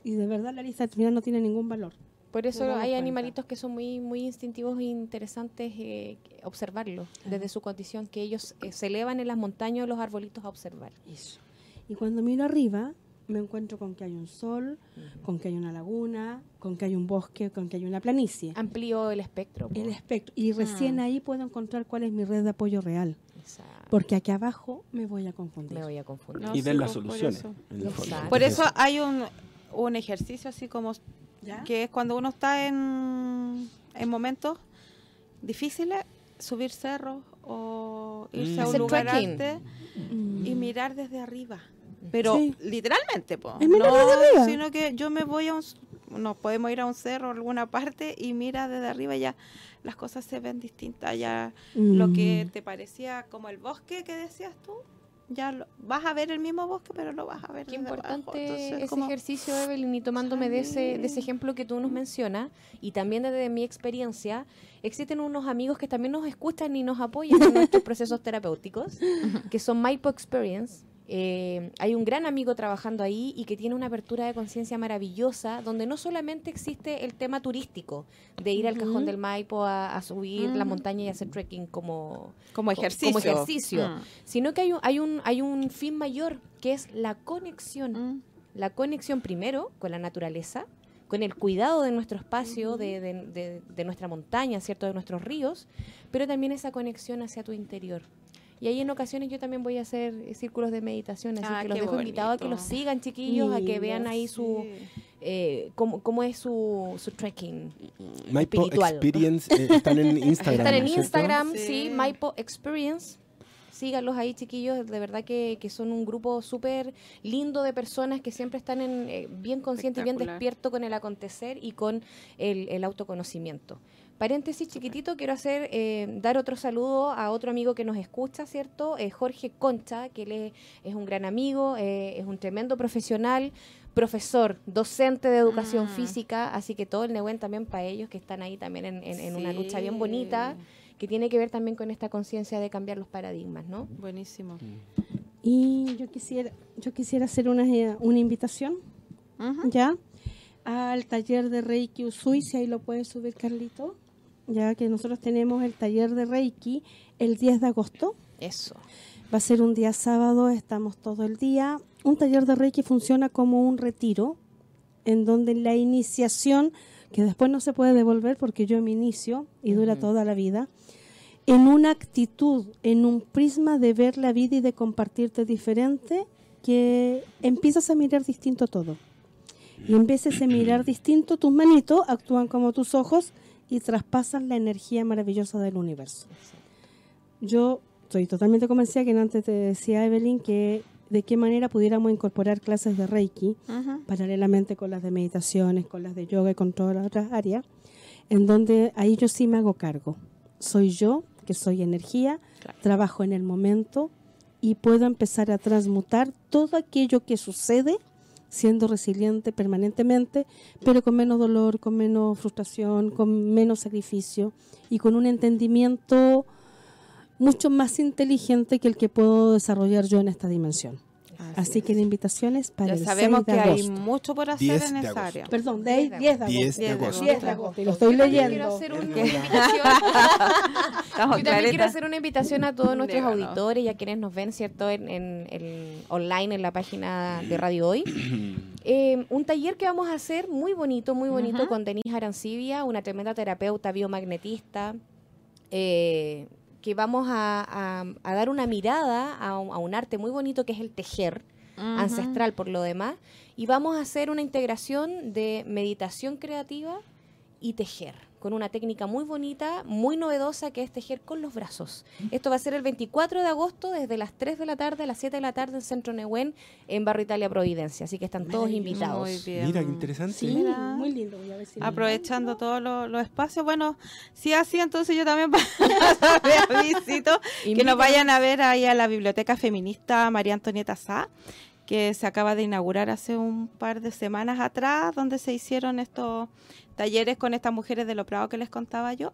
y de verdad la lista al final no tiene ningún valor. Por eso hay cuenta. animalitos que son muy muy instintivos e interesantes eh, observarlos desde su condición, que ellos eh, se elevan en las montañas o los arbolitos a observar. Eso. Y cuando miro arriba, me encuentro con que hay un sol, con que hay una laguna, con que hay un bosque, con que hay una planicie. Amplío el espectro. po. El espectro. Y recién ahí puedo encontrar cuál es mi red de apoyo real. Exacto. Porque aquí abajo me voy a confundir. Me voy a confundir. No, y sí, ver las pues, por soluciones. eso. Por Es eso hay un, un ejercicio así como ¿Ya? que es cuando uno está en, en momentos difíciles, subir cerros o irse Mm. a un Hacer lugar trekking. alto Mm. y mirar desde arriba. Pero Sí. literalmente, po. No, sino que yo me voy a un, nos podemos ir a un cerro o alguna parte y mira desde arriba y ya las cosas se ven distintas, ya lo que Mm. te parecía como el bosque que decías tú, ya lo- vas a ver el mismo bosque, pero lo vas a ver Qué importante Entonces, ese como- ejercicio, Evelyn, y tomándome de ese, de ese ejemplo que tú nos mencionas, y también desde mi experiencia, existen unos amigos que también nos escuchan y nos apoyan en nuestros procesos terapéuticos, que son Maipo Experience. Eh, hay un gran amigo trabajando ahí y que tiene una apertura de conciencia maravillosa, donde no solamente existe el tema turístico, de ir al cajón del Maipo a, a subir la Mm. montaña y hacer trekking como, como ejercicio. como ejercicio. Mm. sino que hay un, hay un, hay un fin mayor, que es la conexión. Mm. La conexión primero con la naturaleza, con el cuidado de nuestro espacio, de, de- de- de nuestra montaña, ¿cierto? De nuestros ríos, pero también esa conexión hacia tu interior. Y ahí en ocasiones yo también voy a hacer eh, círculos de meditación, así Ah, que los dejo invitados a que los sigan, chiquillos, a que vean ahí su eh, cómo, cómo es su, su trekking. Maipo espiritual. Experience eh, están en Instagram. Están en. Instagram, sí, Sí. Maipo Experience. Síganlos ahí, chiquillos. De verdad que, que son un grupo súper lindo de personas que siempre están en, eh, bien conscientes y bien Espectacular. despierto con el acontecer y con el, el autoconocimiento. Paréntesis chiquitito, quiero hacer, eh, dar otro saludo a otro amigo que nos escucha, ¿cierto? Eh, Jorge Concha, que él es, es un gran amigo, eh, es un tremendo profesional, profesor, docente de educación Mm. física, así que todo el Nehuen también para ellos que están ahí también en, en- en una lucha bien bonita, que tiene que ver también con esta conciencia de cambiar los paradigmas, ¿no? Buenísimo. Y yo quisiera, yo quisiera hacer una, eh, una invitación, Ujú. ¿ya? Al taller de Reiki Usui, si ahí lo puede subir Carlito, ya que nosotros tenemos el taller de Reiki el 10 de agosto. Eso. Va a ser un día sábado, estamos todo el día. Un taller de Reiki funciona como un retiro, en donde la iniciación, que después no se puede devolver porque yo me inicio y dura toda la vida, en una actitud, en un prisma de ver la vida y de compartirte diferente, que empiezas a mirar distinto todo. Y empiezas a mirar distinto, tus manitos actúan como tus ojos y traspasan la energía maravillosa del universo. Yo estoy totalmente convencida que antes te decía Evelyn que de qué manera pudiéramos incorporar clases de Reiki paralelamente con las de meditaciones, con las de yoga y con todas las otras áreas, en donde ahí yo sí me hago cargo. Soy yo, que soy energía, Claro. trabajo en el momento y puedo empezar a transmutar todo aquello que sucede siendo resiliente permanentemente, pero con menos dolor, con menos frustración, con menos sacrificio y con un entendimiento mucho más inteligente que el que puedo desarrollar yo en esta dimensión. Así que la invitación es para Ya el sabemos 6 de que hay mucho por hacer 10 en esa agosto. área. Perdón, de ahí 10 de agosto. 10 de 10 de agosto. 10 de agosto, y lo estoy Yo también leyendo. Quiero hacer una invitación. Yo también quiero hacer una invitación a todos nuestros Díganos. auditores y a quienes nos ven, ¿cierto? En, en- en- online en la página de Radio Hoy. Eh, un taller que vamos a hacer muy bonito, muy bonito, Ujú. con Denise Arancibia, una tremenda terapeuta biomagnetista, eh, que vamos a, a- a dar una mirada a un, a un arte muy bonito que es el tejer, ancestral por lo demás, y vamos a hacer una integración de meditación creativa y tejer, con una técnica muy bonita, muy novedosa, que es tejer con los brazos. Esto va a ser el 24 de agosto, desde las 3 de la tarde a las 7 de la tarde en Centro Nehuen, en Barrio Italia Providencia. Así que están todos invitados. Muy bien. Mira, qué interesante. Sí, Mira. muy lindo. Voy a ver si Aprovechando todos los, espacios. Bueno, si así, entonces yo también visito que nos vayan a ver ahí a la Biblioteca Feminista María Antonieta Sá, que se acaba de inaugurar hace un par de semanas atrás, donde se hicieron estos talleres con estas mujeres de lo Prado que les contaba yo.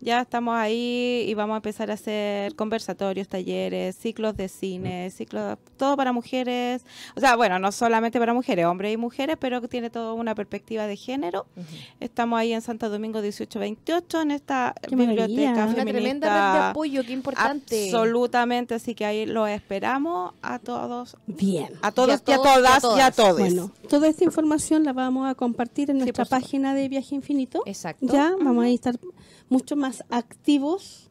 Ya estamos ahí y vamos a empezar a hacer conversatorios, talleres, ciclos de cine, ciclos, todo para mujeres. O sea, bueno, no solamente para mujeres, hombres y mujeres, pero que tiene toda una perspectiva de género. Estamos ahí en Santo Domingo 1828 en esta Qué maravilla. biblioteca Una tremenda red de feminista. apoyo, qué importante. Absolutamente, así que ahí los esperamos a todos, Bien. a todos y a, todos y a todas y a todos. Bueno, toda esta información la vamos a compartir en nuestra página de Viaje Infinito. Exacto. Ya vamos a estar mucho más activos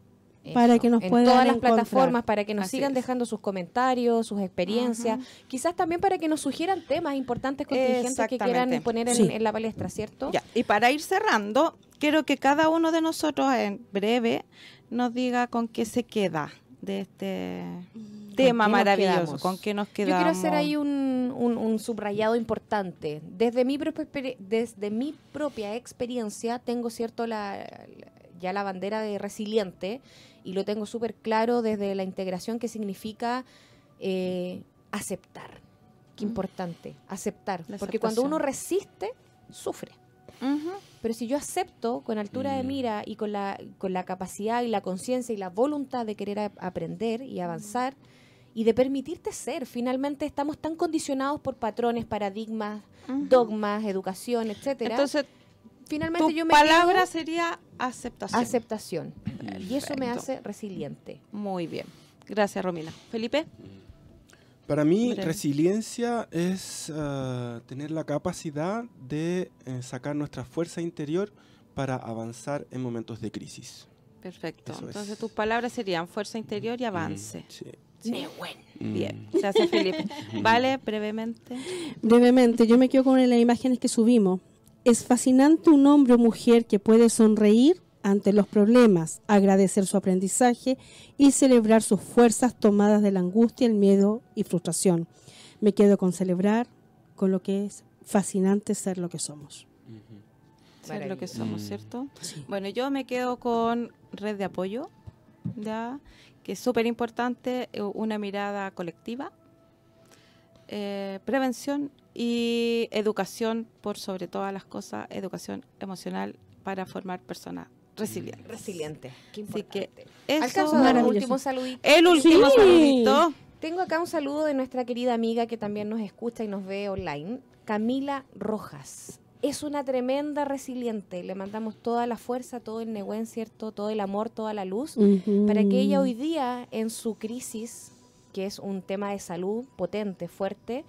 para Eso, que nos en puedan todas las encontrar. plataformas para que nos Así sigan es. dejando sus comentarios, sus experiencias, quizás también para que nos sugieran temas importantes contingentes que quieran poner en, Sí. en la palestra, ¿cierto? Ya, y para ir cerrando, quiero que cada uno de nosotros en breve nos diga con qué se queda de este tema qué nos maravilloso, quedamos? con qué nos Yo quedamos. quiero hacer ahí un, un- un subrayado importante. Desde mi, desde mi propia experiencia tengo cierto la, la- ya la bandera de resiliente y lo tengo súper claro desde la integración que significa eh, aceptar. Qué importante, aceptar. Porque cuando uno resiste, sufre. Pero si yo acepto con altura de Mm. mira y con la, con la capacidad y la conciencia y la voluntad de querer a- aprender y avanzar y de permitirte ser, finalmente estamos tan condicionados por patrones, paradigmas, dogmas, educación, etcétera. Entonces, finalmente tu yo me palabra quedo sería aceptación. aceptación. Y eso me hace resiliente. Muy bien. Gracias, Romina. Felipe. Para mí, Breve. resiliencia es ah, tener la capacidad de eh, sacar nuestra fuerza interior para avanzar en momentos de crisis. Perfecto. Eso es. Entonces, tus palabras serían fuerza interior y avance. Mm, sí. Sí. Bien. Gracias, Felipe. Vale, brevemente. Brevemente, yo me quedo con las imágenes que subimos. Es fascinante un hombre o mujer que puede sonreír ante los problemas, agradecer su aprendizaje y celebrar sus fuerzas tomadas de la angustia, el miedo y frustración. Me quedo con celebrar, con lo que es fascinante ser lo que somos. Ser lo que somos, Mm. ¿cierto? Sí. Bueno, yo me quedo con red de apoyo, ya, que es súper importante, eh, una mirada colectiva, eh, prevención y educación por sobre todas las cosas, educación emocional para formar personas resilientes. Resiliente. Qué Así que importante. eso, Alcanzo a dar un último saludito. el último Sí. saludito. Tengo acá un saludo de nuestra querida amiga que también nos escucha y nos ve online, Camila Rojas. Es una tremenda resiliente. Le mandamos toda la fuerza, todo el neguen, ¿cierto? Todo el amor, toda la luz, para que ella hoy día, en su crisis, que es un tema de salud potente, fuerte,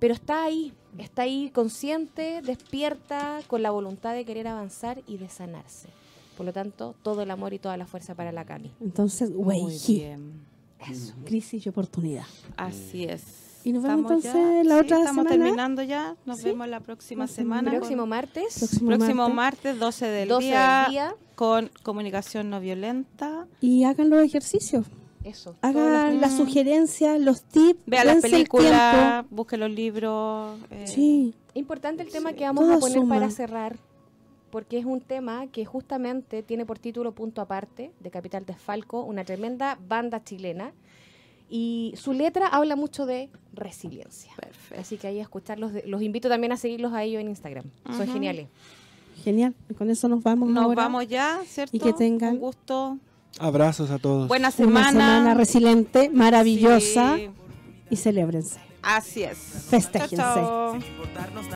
pero está ahí, está ahí consciente, despierta, con la voluntad de querer avanzar y de sanarse. Por lo tanto, todo el amor y toda la fuerza para la Cami. Entonces, bien. Eso. crisis y oportunidad. Así es. ¿Y nos vemos Estamos entonces la otra Estamos semana? terminando ya. Nos Sí. vemos la próxima Próximo- semana. con- Próximo martes. Próximo, próximo martes. martes, 12 del 12 día, del día. con comunicación no violenta. Y hagan los ejercicios. Eso. Hagan las sugerencias, los tips. Vea las películas, busque los libros. eh. Sí. Importante el tema Sí. que vamos Todo a poner suma. para cerrar, porque es un tema que justamente tiene por título Punto Aparte, de Capital Desfalco, una tremenda banda chilena. Y su letra habla mucho de resiliencia. Perfecto. Así que ahí a escucharlos. de- los invito también a seguirlos a ellos en Instagram. Son geniales. Genial. Con eso nos vamos Nos ahora. vamos ya, ¿cierto? Y que tengan- Un gusto. Abrazos a todos. Buena Una semana. semana resiliente, maravillosa. Sí, Y celébrense. así es. Festéjense. Chao, chao.